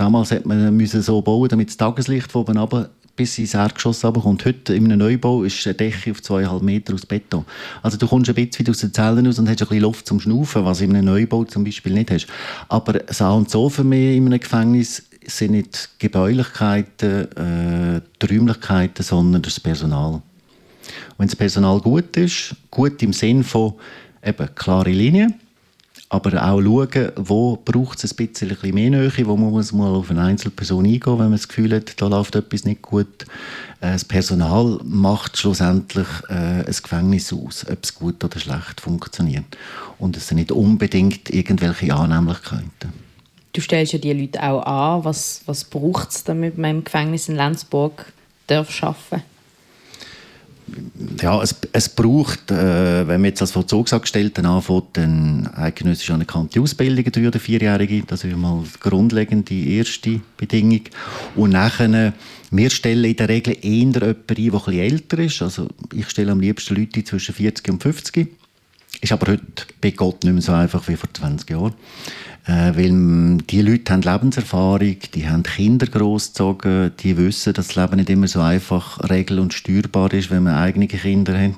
Damals hat man so bauen, damit das Tageslicht von oben runter bis ins Erdgeschoss runterkommt. Heute in einem Neubau ist eine Decke auf 2,5 Meter aus Beton. Also du kommst ein bisschen aus den Zellen raus und hast ein bisschen Luft zum Schnaufen, was du in einem Neubau zum Beispiel nicht hast. Aber das A und so für mich in einem Gefängnis sind nicht Gebäulichkeiten, äh, die Räumlichkeiten, sondern das Personal. Wenn das Personal gut ist, gut im Sinn von eben klare Linien, aber auch schauen, wo braucht es ein bisschen mehr Nähe, wo muss man mal auf eine Einzelperson eingehen, wenn man das Gefühl hat, da läuft etwas nicht gut. Äh, das Personal macht schlussendlich äh, ein Gefängnis aus, ob es gut oder schlecht funktioniert. Und es sind nicht unbedingt irgendwelche Annehmlichkeiten. Du stellst ja die Leute auch an. Was, was braucht es, damit man im Gefängnis in Lenzburg darf arbeiten ja, es, es braucht, äh, wenn man jetzt als Vollzugsangestellten anfängt, eine eidgenössisch anerkannte Ausbildung, drei- oder vierjährige. Das ist mal die grundlegende erste Bedingung. Und nachher, wir stellen in der Regel eher jemanden ein, der etwas älter ist. Also ich stelle am liebsten Leute zwischen 40 und 50. Ist aber heute bei Gott nicht mehr so einfach wie vor 20 Jahren. Äh, weil die Leute haben Lebenserfahrung, die haben Kinder großgezogen, die wissen, dass das Leben nicht immer so einfach regel- und steuerbar ist, wenn man eigene Kinder hat.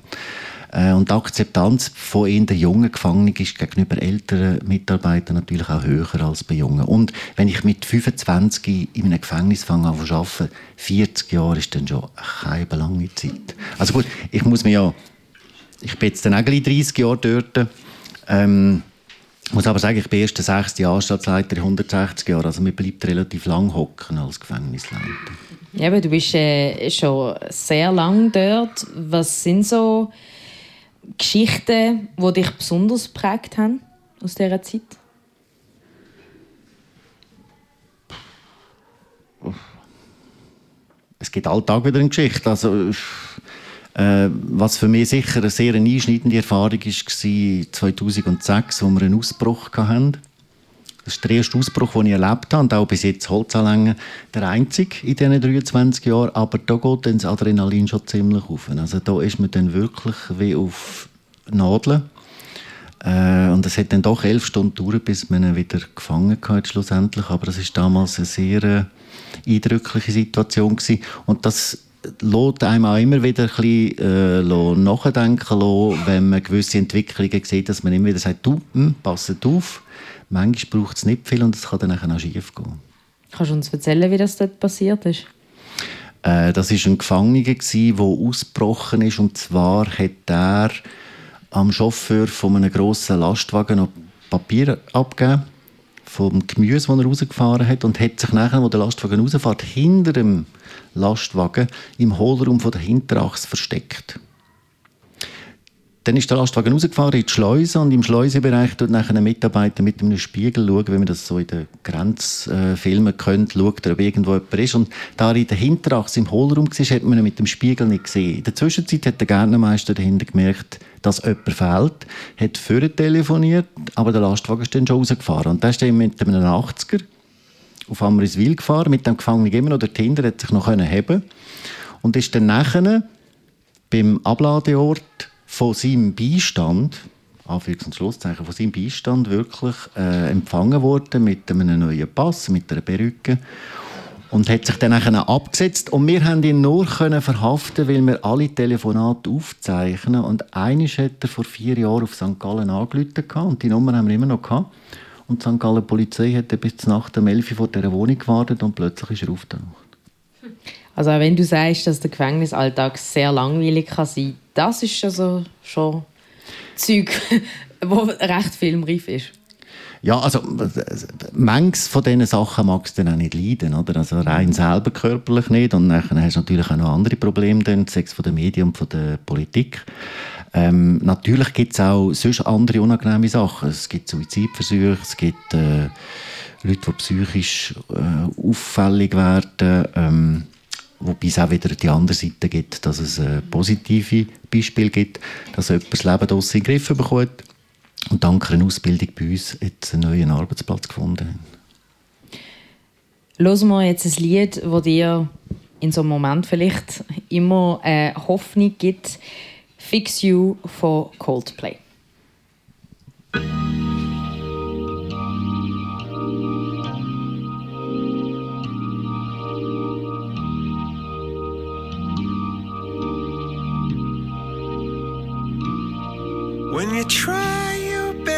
Äh, und die Akzeptanz von der jungen Gefangenen ist gegenüber älteren Mitarbeitern natürlich auch höher als bei jungen. Und wenn ich mit 25 in einem Gefängnis fange an zu arbeiten, 40 Jahre ist dann schon keine lange Zeit. Also gut, ich muss mir ja, ich bin jetzt dann auch 30 Jahre dort, ähm, ich muss aber sagen, ich bin erst der sechste Anstaltsleiter in 160 Jahren. Also man bleibt relativ lang hocken als Gefängnisleiter. Ja, aber du bist äh, schon sehr lang dort. Was sind so Geschichten, die dich besonders geprägt haben aus dieser Zeit? Es gibt alltag wieder eine Geschichte. Also, äh, was für mich sicher eine sehr einschneidende Erfahrung war, 2006, wo wir einen Ausbruch hatten. Das ist der erste Ausbruch, den ich erlebt habe und auch bis jetzt Holzanlängen der einzige in diesen 23 Jahren. Aber da geht dann das Adrenalin schon ziemlich auf. Also da ist man dann wirklich wie auf Nadeln. Äh, und es hat dann doch elf Stunden gedauert, bis man ihn wieder gefangen hat schlussendlich. Aber es ist damals eine sehr äh, eindrückliche Situation. Und das lässt einem auch immer wieder ein bisschen äh, nachdenken lassen, wenn man gewisse Entwicklungen sieht, dass man immer wieder sagt, du, hm, passet auf, manchmal braucht es nicht viel und es kann dann auch schief gehen. Kannst du uns erzählen, wie das dort passiert ist? Äh, das war ein Gefangener, der ausgebrochen ist und zwar hat er am Chauffeur von einem grossen Lastwagen noch Papier abgegeben vom Gemüse, das er rausgefahren hat und hat sich nachher, wo der Lastwagen rausfährt, hinter dem Lastwagen im Hohlraum von der Hinterachse versteckt. Dann ist der Lastwagen rausgefahren in die Schleuse und im Schleusebereich tut nachher ein Mitarbeiter mit einem Spiegel schauen, wie man das so in den Grenzfilmen kennt, schaut ob irgendwo jemand ist. Und da er in der Hinterachse im Hohlraum war, hat man ihn mit dem Spiegel nicht gesehen. In der Zwischenzeit hat der Gärtnermeister dahinter gemerkt, dass jemand fehlt, hat vorher telefoniert, aber der Lastwagen ist dann schon rausgefahren. Und der ist dann mit einem 80er auf Amriswil gefahren, mit dem Gefangenen immer noch dahinter, hat sich noch heben und ist dann nachher beim Abladeort von seinem Beistand, Anführungs- und Schlusszeichen, von seinem Beistand wirklich äh, empfangen worden mit einem neuen Pass, mit einer Perücke und hat sich dann abgesetzt und wir haben ihn nur können verhaften, weil wir alle Telefonate aufzeichnen und eines hat er vor vier Jahren auf St. Gallen angerufen und die Nummer haben wir immer noch gehabt. und die St. Gallen Polizei hat bis nach dem 11 Uhr vor dieser Wohnung gewartet und plötzlich ist er aufgetaucht. Also wenn du sagst, dass der Gefängnisalltag sehr langweilig kann sein, das ist also schon Zeug, wo recht filmreif ist. Ja, also manches von diesen Sachen magst du dann auch nicht leiden, oder? Also rein selber körperlich nicht und dann hast du natürlich auch noch andere Probleme, dann, Sex von den Medien und von der Politik. Ähm, natürlich gibt es auch sonst andere unangenehme Sachen. Es gibt Suizidversuche, es gibt äh, Leute, die psychisch äh, auffällig werden. Ähm, Wobei es auch wieder die andere Seite gibt, dass es äh, positive Beispiele gibt, dass jemand das Leben draussen in den Griff bekommt und dank einer Ausbildung bei uns jetzt einen neuen Arbeitsplatz gefunden hat. Hören wir jetzt ein Lied, das dir in so einem Moment vielleicht immer äh, Hoffnung gibt. Fix You von Coldplay. When you try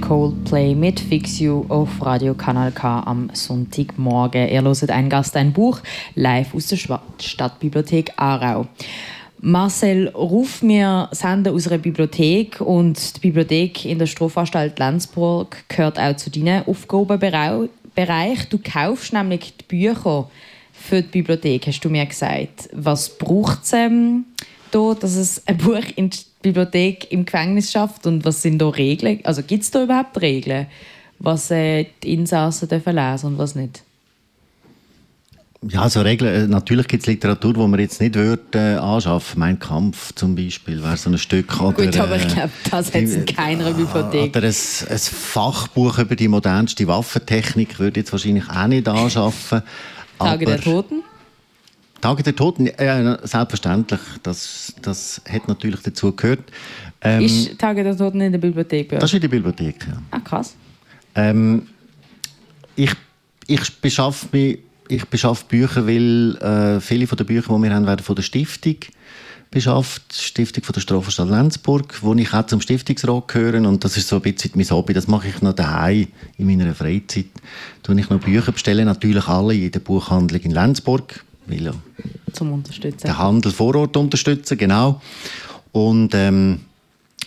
Coldplay mit Fix You auf Radio Kanal K am Sonntagmorgen. Ihr hört ein Gast, ein Buch live aus der Stadtbibliothek Aarau. Marcel Ruf, wir senden aus einer Bibliothek und die Bibliothek in der Strafanstalt Lenzburg gehört auch zu deinen Aufgabenbereich. Du kaufst nämlich die Bücher für die Bibliothek, hast du mir gesagt. Was braucht es ähm, da, dass es ein Buch in die Bibliothek im Gefängnis schafft und was sind da Regeln? Also gibt es da überhaupt Regeln, was äh, die Insassen dürfen lesen und was nicht? Ja, also Regeln, äh, natürlich gibt es Literatur, die man jetzt nicht würde, äh, anschaffen Mein Kampf zum Beispiel wäre so ein Stück. Oder, Gut, aber ich äh, glaube, das hat es in keiner Bibliothek. Oder ein, ein, Fachbuch über die modernste Waffentechnik würde ich jetzt wahrscheinlich auch nicht anschaffen. Tage der Toten? Tage der Toten, ja, selbstverständlich. Das, das hat natürlich dazu gehört. Ähm, ist Tage der Toten in der Bibliothek? Ja? Das ist in der Bibliothek, ja. Ah, krass. Ähm, ich, ich beschaffe mich ich beschaffe Bücher, weil äh, viele von den Büchern, die wir haben, werden von der Stiftung beschafft, Stiftung von der Strafverstadt Lenzburg, wo ich auch zum Stiftungsrat gehöre und das ist so ein bisschen mein Hobby, das mache ich noch daheim in meiner Freizeit. Tue ich noch Bücher bestellen, natürlich alle in der Buchhandlung in Lenzburg, ja zum Unterstützen. Den Handel vor Ort unterstützen, genau. Und ähm,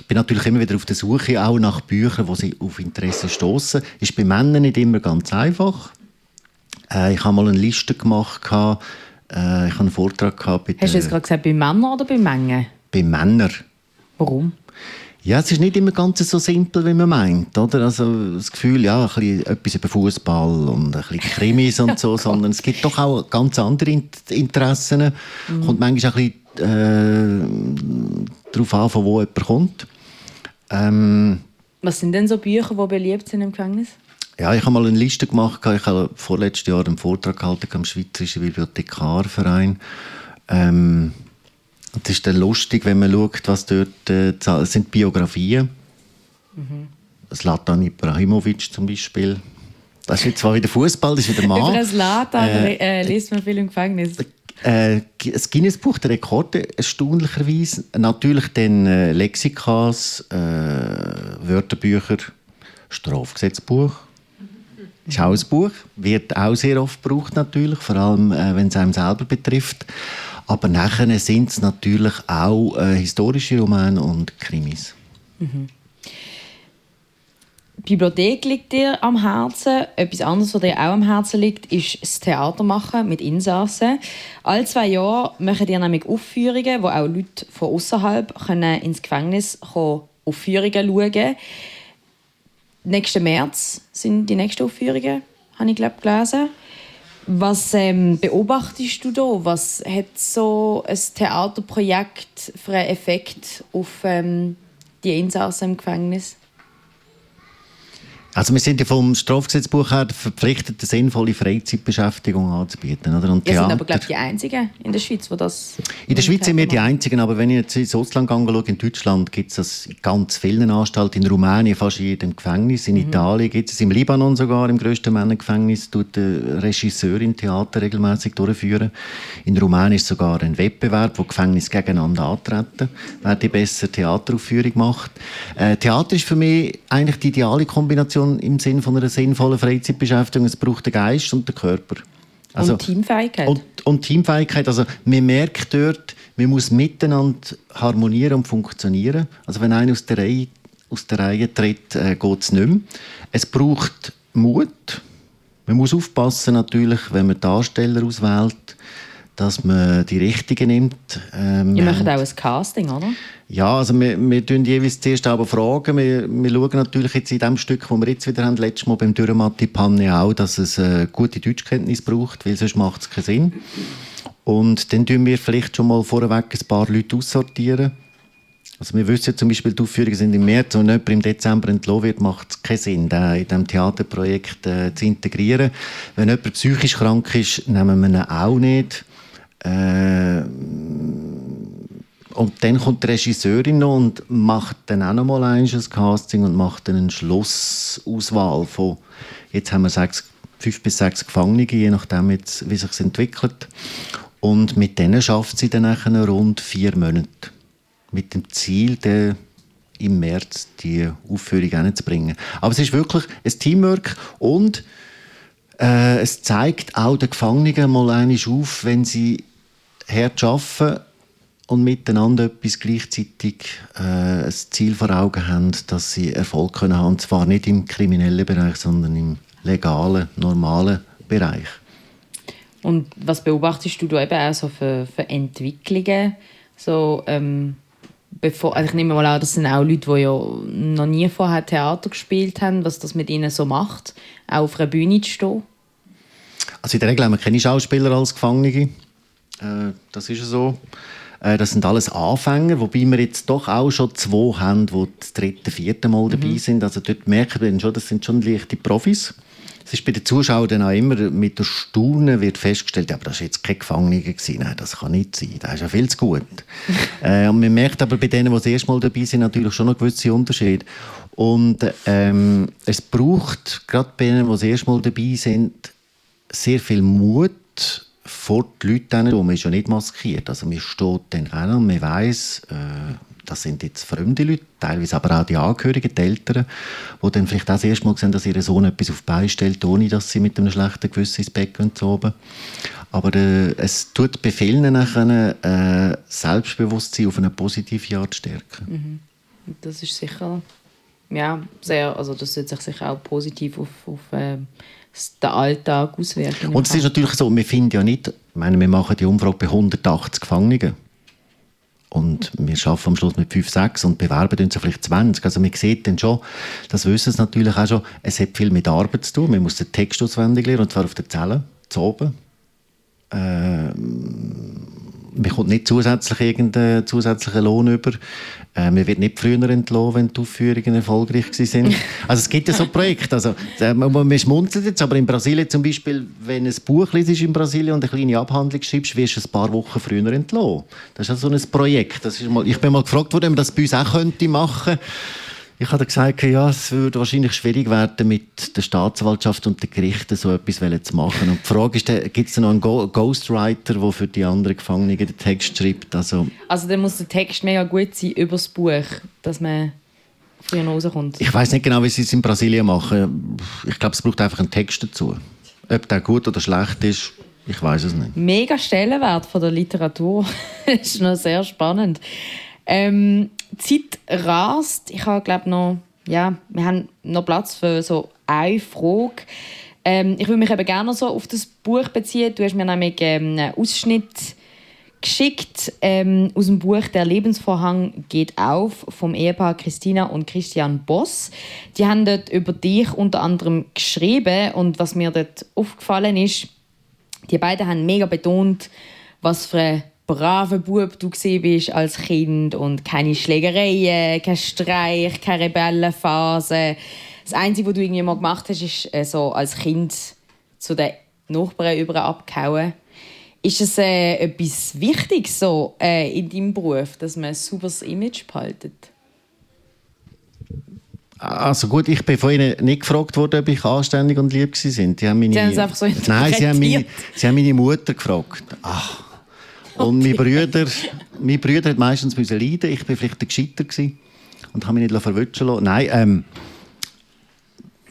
bin natürlich immer wieder auf der Suche auch nach Büchern, wo sie auf Interesse stoßen. Ist bei Männern nicht immer ganz einfach. Äh, ich habe mal eine Liste gemacht. Äh, ich habe einen Vortrag gehabt. Bei Hast du jetzt gerade gesagt, bei Männern oder bei Mengen? Bei Männern. Warum? Ja, es ist nicht immer ganz so simpel, wie man meint. Oder? Also das Gefühl, ja, ein bisschen etwas über Fußball und ein bisschen Krimis und so, sondern es gibt doch auch ganz andere Interessen. Mhm. Kommt manchmal auch ein bisschen äh, darauf an, von wo jemand kommt. Ähm, Was sind denn so Bücher, die beliebt sind im Gefängnis? Ja, ich habe mal eine Liste gemacht. Ich habe vorletztes Jahr einen Vortrag gehalten am Schweizerischen Bibliothekarverein. Ähm, und es ist dann lustig, wenn man schaut, was dort äh, sind Biografien. Mhm. Zlatan Ibrahimovic zum Beispiel. Das ist jetzt zwar wieder Fußball, das ist wieder Mann. Über Zlatan äh, äh, liest man viel im Gefängnis. Äh, das Guinness-Buch der Rekorde, erstaunlicherweise. Natürlich dann äh, Lexikas, äh, Wörterbücher, Strafgesetzbuch. Das ist auch ein Buch, wird auch sehr oft gebraucht natürlich, vor allem äh, wenn es einem selber betrifft. Aber nachher sind es natürlich auch äh, historische Romane und Krimis. Mhm. Die Bibliothek liegt dir am Herzen. Etwas anderes, was dir auch am Herzen liegt, ist das Theater machen mit Insassen. Alle zwei Jahre machen ihr nämlich Aufführungen, wo auch Leute von außerhalb ins Gefängnis Aufführungen schauen. Nächsten März sind die nächsten Aufführungen, habe ich glaube gelesen. Was ähm, beobachtest du da? Was hat so ein Theaterprojekt für einen Effekt auf ähm, die Insassen im Gefängnis? Also wir sind ja vom Strafgesetzbuch her verpflichtet, eine sinnvolle Freizeitbeschäftigung anzubieten. Oder? Und wir sind aber, glaube ich, die Einzigen in der Schweiz, die das... In der Schweiz sind wir die Einzigen, aber wenn ich jetzt ins Ausland schaue, in Deutschland gibt es das in ganz vielen Anstalten, in Rumänien fast in jedem Gefängnis, in mhm. Italien gibt es im Libanon sogar, im grössten Männergefängnis, tut der Regisseur im Theater regelmäßig durchführen. In Rumänien ist sogar ein Wettbewerb, wo Gefängnisse gegeneinander antreten, wer die bessere Theateraufführung macht. Äh, Theater ist für mich eigentlich die ideale Kombination Motivation im Sinne von einer sinnvollen Freizeitbeschäftigung. Es braucht den Geist und den Körper. Also, und Teamfähigkeit. Und, und, Teamfähigkeit. Also man merkt dort, man muss miteinander harmonieren und funktionieren. Also wenn einer aus der Reihe, aus der Reihe tritt, äh, geht es nicht mehr. Es braucht Mut. Man muss aufpassen natürlich, wenn man Darsteller auswählt, dass man die richtigen nimmt. Ähm, Ihr macht auch ein Casting, oder? Ja, also wir, wir tun jeweils zuerst aber fragen. Wir, wir schauen natürlich jetzt in dem Stück, das wir jetzt wieder haben, letztes Mal beim Dürrematti Panne auch, dass es äh, gute Deutschkenntnis braucht, weil sonst macht es keinen Sinn. Und dann tun wir vielleicht schon mal vorweg ein paar Leute aussortieren. Also wir wissen zum Beispiel, die Aufführungen sind im März und jemand im Dezember entlassen wird, macht es keinen Sinn, den in diesem Theaterprojekt äh, zu integrieren. Wenn jemand psychisch krank ist, nehmen wir ihn auch nicht. Äh, und dann kommt die Regisseurin noch und macht dann auch noch mal ein Casting und macht dann eine Schlussauswahl von, jetzt haben wir sechs, fünf bis sechs Gefangene, je nachdem, jetzt, wie sich entwickelt. Und mit denen schafft sie dann nachher rund vier Monate. Mit dem Ziel, den im März die Aufführung zu bringen. Aber es ist wirklich ein Teamwork und äh, es zeigt auch den Gefangenen mal auf, wenn sie hart arbeiten und miteinander etwas gleichzeitig äh, ein Ziel vor Augen haben, dass sie Erfolg können haben. Und zwar nicht im kriminellen Bereich, sondern im legalen, normalen Bereich. Und was beobachtest du da eben auch so für, für Entwicklungen? So, ähm, bevor, also ich nehme mal an, das sind auch Leute, die ja noch nie vorher Theater gespielt haben, was das mit ihnen so macht, auch auf einer Bühne zu stehen. Also in der Regel haben wir keine Schauspieler als Gefangene. Äh, das ist so. Äh, das sind alles Anfänger, wobei wir jetzt doch auch schon zwei haben, die das dritte, vierte Mal dabei mhm. sind. Also dort merken wir schon, das sind schon leichte Profis. Es ist bei den Zuschauern dann auch immer mit der Staunen wird festgestellt, aber das war jetzt kein Gefangener gewesen. Nein, das kann nicht sein. Das ist ja viel zu gut. äh, und man merkt aber bei denen, die das erste Mal dabei sind, natürlich schon noch gewisse Unterschiede. Und ähm, es braucht, gerade bei denen, die das erste Mal dabei sind, sehr viel Mut, vor die Leute hin, man ist ja nicht maskiert. Also man steht dann hin und man weiss, äh, das sind jetzt fremde Leute, teilweise aber auch die Angehörigen, die Eltern, die dann vielleicht auch das erste Mal sehen, dass ihr Sohn etwas auf die Beine stellt, ohne dass sie mit einem schlechten Gewissen ins Bett gehen zu oben. Aber äh, es tut bei vielen nachher, äh, Selbstbewusstsein auf eine positive Art stärken. Mhm. Das ist sicher ja, sehr, also das wird sich sicher auch positiv auf, auf äh, den Alltag auswirken. Und es ist natürlich so, wir finden ja nicht, ich meine, wir machen die Umfrage bei 180 Gefangenen. Und wir arbeiten am Schluss mit 5, 6 und bewerben uns vielleicht 20. Also man sieht dann schon, das wissen es natürlich auch schon, es hat viel mit Arbeit zu tun. Man muss den Text auswendig lernen, und zwar auf der Zelle, zu oben. Ähm, man bekommt nicht zusätzlich irgendeinen zusätzlichen Lohn über. Äh, man wird nicht früher entlassen, wenn die Aufführungen erfolgreich sind. Also es gibt ja so Projekte. Also, äh, man, man schmunzelt jetzt, aber in Brasilien zum Beispiel, wenn ein Buch liest in Brasilien und eine kleine Abhandlung schreibst, wirst du ein paar Wochen früher entlassen. Das ist also so ein Projekt. Das ist mal, ich bin mal gefragt worden, ob man das bei uns auch könnte machen könnte. Ich habe gesagt, ja, es würde wahrscheinlich schwierig werden, mit der Staatsanwaltschaft und den Gerichten so etwas zu machen. Und die Frage ist, gibt es noch einen Ghostwriter, der für die anderen Gefangenen den Text schreibt? Also, also dann muss der Text mega gut sein über das Buch, dass man früher rauskommt. Ich weiß nicht genau, wie sie es in Brasilien machen. Ich glaube, es braucht einfach einen Text dazu. Ob der gut oder schlecht ist, ich weiß es nicht. Mega Stellenwert von der Literatur. das ist noch sehr spannend. Ähm, Zeit rast. Ich habe, glaube noch, ja, wir haben noch Platz für so eine Frage. Ähm, ich würde mich eben gerne so auf das Buch beziehen. Du hast mir nämlich ähm, einen Ausschnitt geschickt ähm, aus dem Buch Der Lebensvorhang geht auf vom Ehepaar Christina und Christian Boss. Die haben dort über dich unter anderem geschrieben und was mir dort aufgefallen ist, die beiden haben mega betont, was für eine braver Bub du bist als Kind und keine Schlägereien, kein Streich, keine Rebellenphase. Das Einzige, was du irgendwie mal gemacht hast, ist äh, so als Kind zu den Nachbarn über abgehauen. Ist es äh, etwas Wichtiges so, äh, in deinem Beruf, dass man ein sauberes Image behaltet? Also gut, ich bin von Ihnen nicht gefragt worden, ob ich anständig und lieb war. Die haben meine, Sie haben es einfach so Nein, sie haben, meine, sie haben meine Mutter gefragt. Ach. Und mein Bruder, mein Bruder hat meistens leiden Ich war vielleicht der Gescheiter und habe mich nicht verwutschen lassen. Nein, ähm,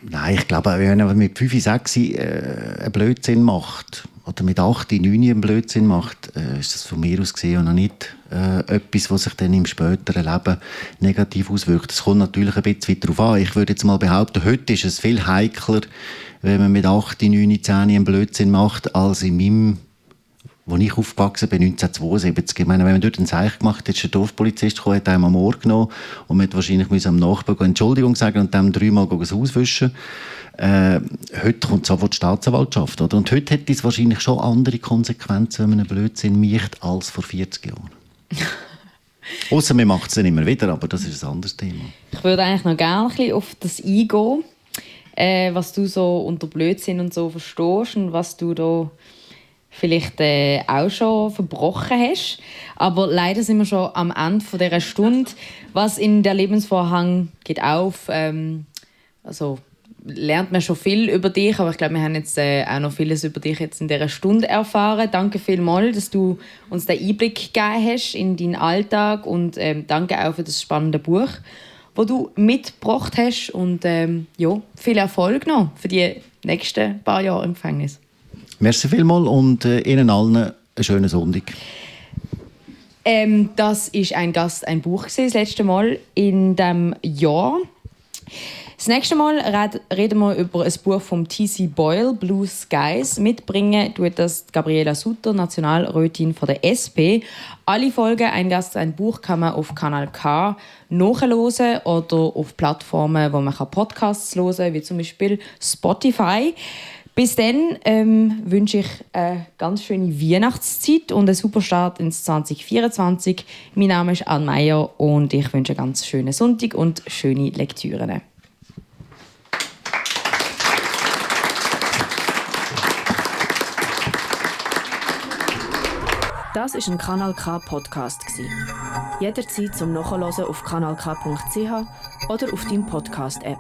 nein, ich glaube, wenn man mit 5, 6 äh, einen Blödsinn macht, oder mit 8, 9 einen Blödsinn macht, äh, ist das von mir aus gesehen auch noch nicht äh, etwas, was sich dann im späteren Leben negativ auswirkt. Es kommt natürlich ein bisschen darauf an. Ich würde jetzt mal behaupten, heute ist es viel heikler, wenn man mit 8, 9, 10 einen Blödsinn macht, als in meinem als ich aufgewachsen bin, 1972. Ich meine, wenn man dort ein Zeichen gemacht hat, ist der Dorfpolizist gekommen, hat einem am Ohr genommen und man wahrscheinlich am Nachbarn Entschuldigung sagen und dann dreimal das Haus wischen. Äh, heute kommt sofort die Staatsanwaltschaft. Oder? Und heute hätte es wahrscheinlich schon andere Konsequenzen, wenn man einen Blödsinn macht, als vor 40 Jahren. Außer man macht es dann immer wieder, aber das ist ein anderes Thema. Ich würde eigentlich noch gerne ein bisschen auf das eingehen, äh, was du so unter Blödsinn und so verstehst und was du da vielleicht äh, auch schon verbrochen hast. Aber leider sind wir schon am Ende von dieser Stunde. Was in der Lebensvorhang geht auf. Ähm, also lernt man schon viel über dich, aber ich glaube, wir haben jetzt äh, auch noch vieles über dich jetzt in dieser Stunde erfahren. Danke vielmals, dass du uns den Einblick gegeben hast in deinen Alltag und ähm, danke auch für das spannende Buch, das du mitgebracht hast und ähm, ja, viel Erfolg noch für die nächsten paar Jahre im Gefängnis. Merci vielmals und äh, Ihnen allen einen schönen Sonntag. Ähm, das ist ein Gast, ein Buch gewesen, das letzte Mal in dem Jahr. Das nächste Mal reden wir über ein Buch von T.C. Boyle, Blue Skies. Mitbringen tut das Gabriela Sutter, Nationalrätin von der SP. Alle Folgen «Ein Gast, ein Buch» kann man auf Kanal K nachhören oder auf Plattformen, wo man Podcasts hören kann, wie zum Beispiel Spotify. Bis dann ähm, wünsche ich eine ganz schöne Weihnachtszeit und einen super Start ins 2024. Mein Name ist Anne Meyer und ich wünsche einen ganz schönen Sonntag und schöne Lektüren. Das ist ein Kanal K Podcast Jederzeit zum Nachhören auf kanalk.ch oder auf deinem Podcast App.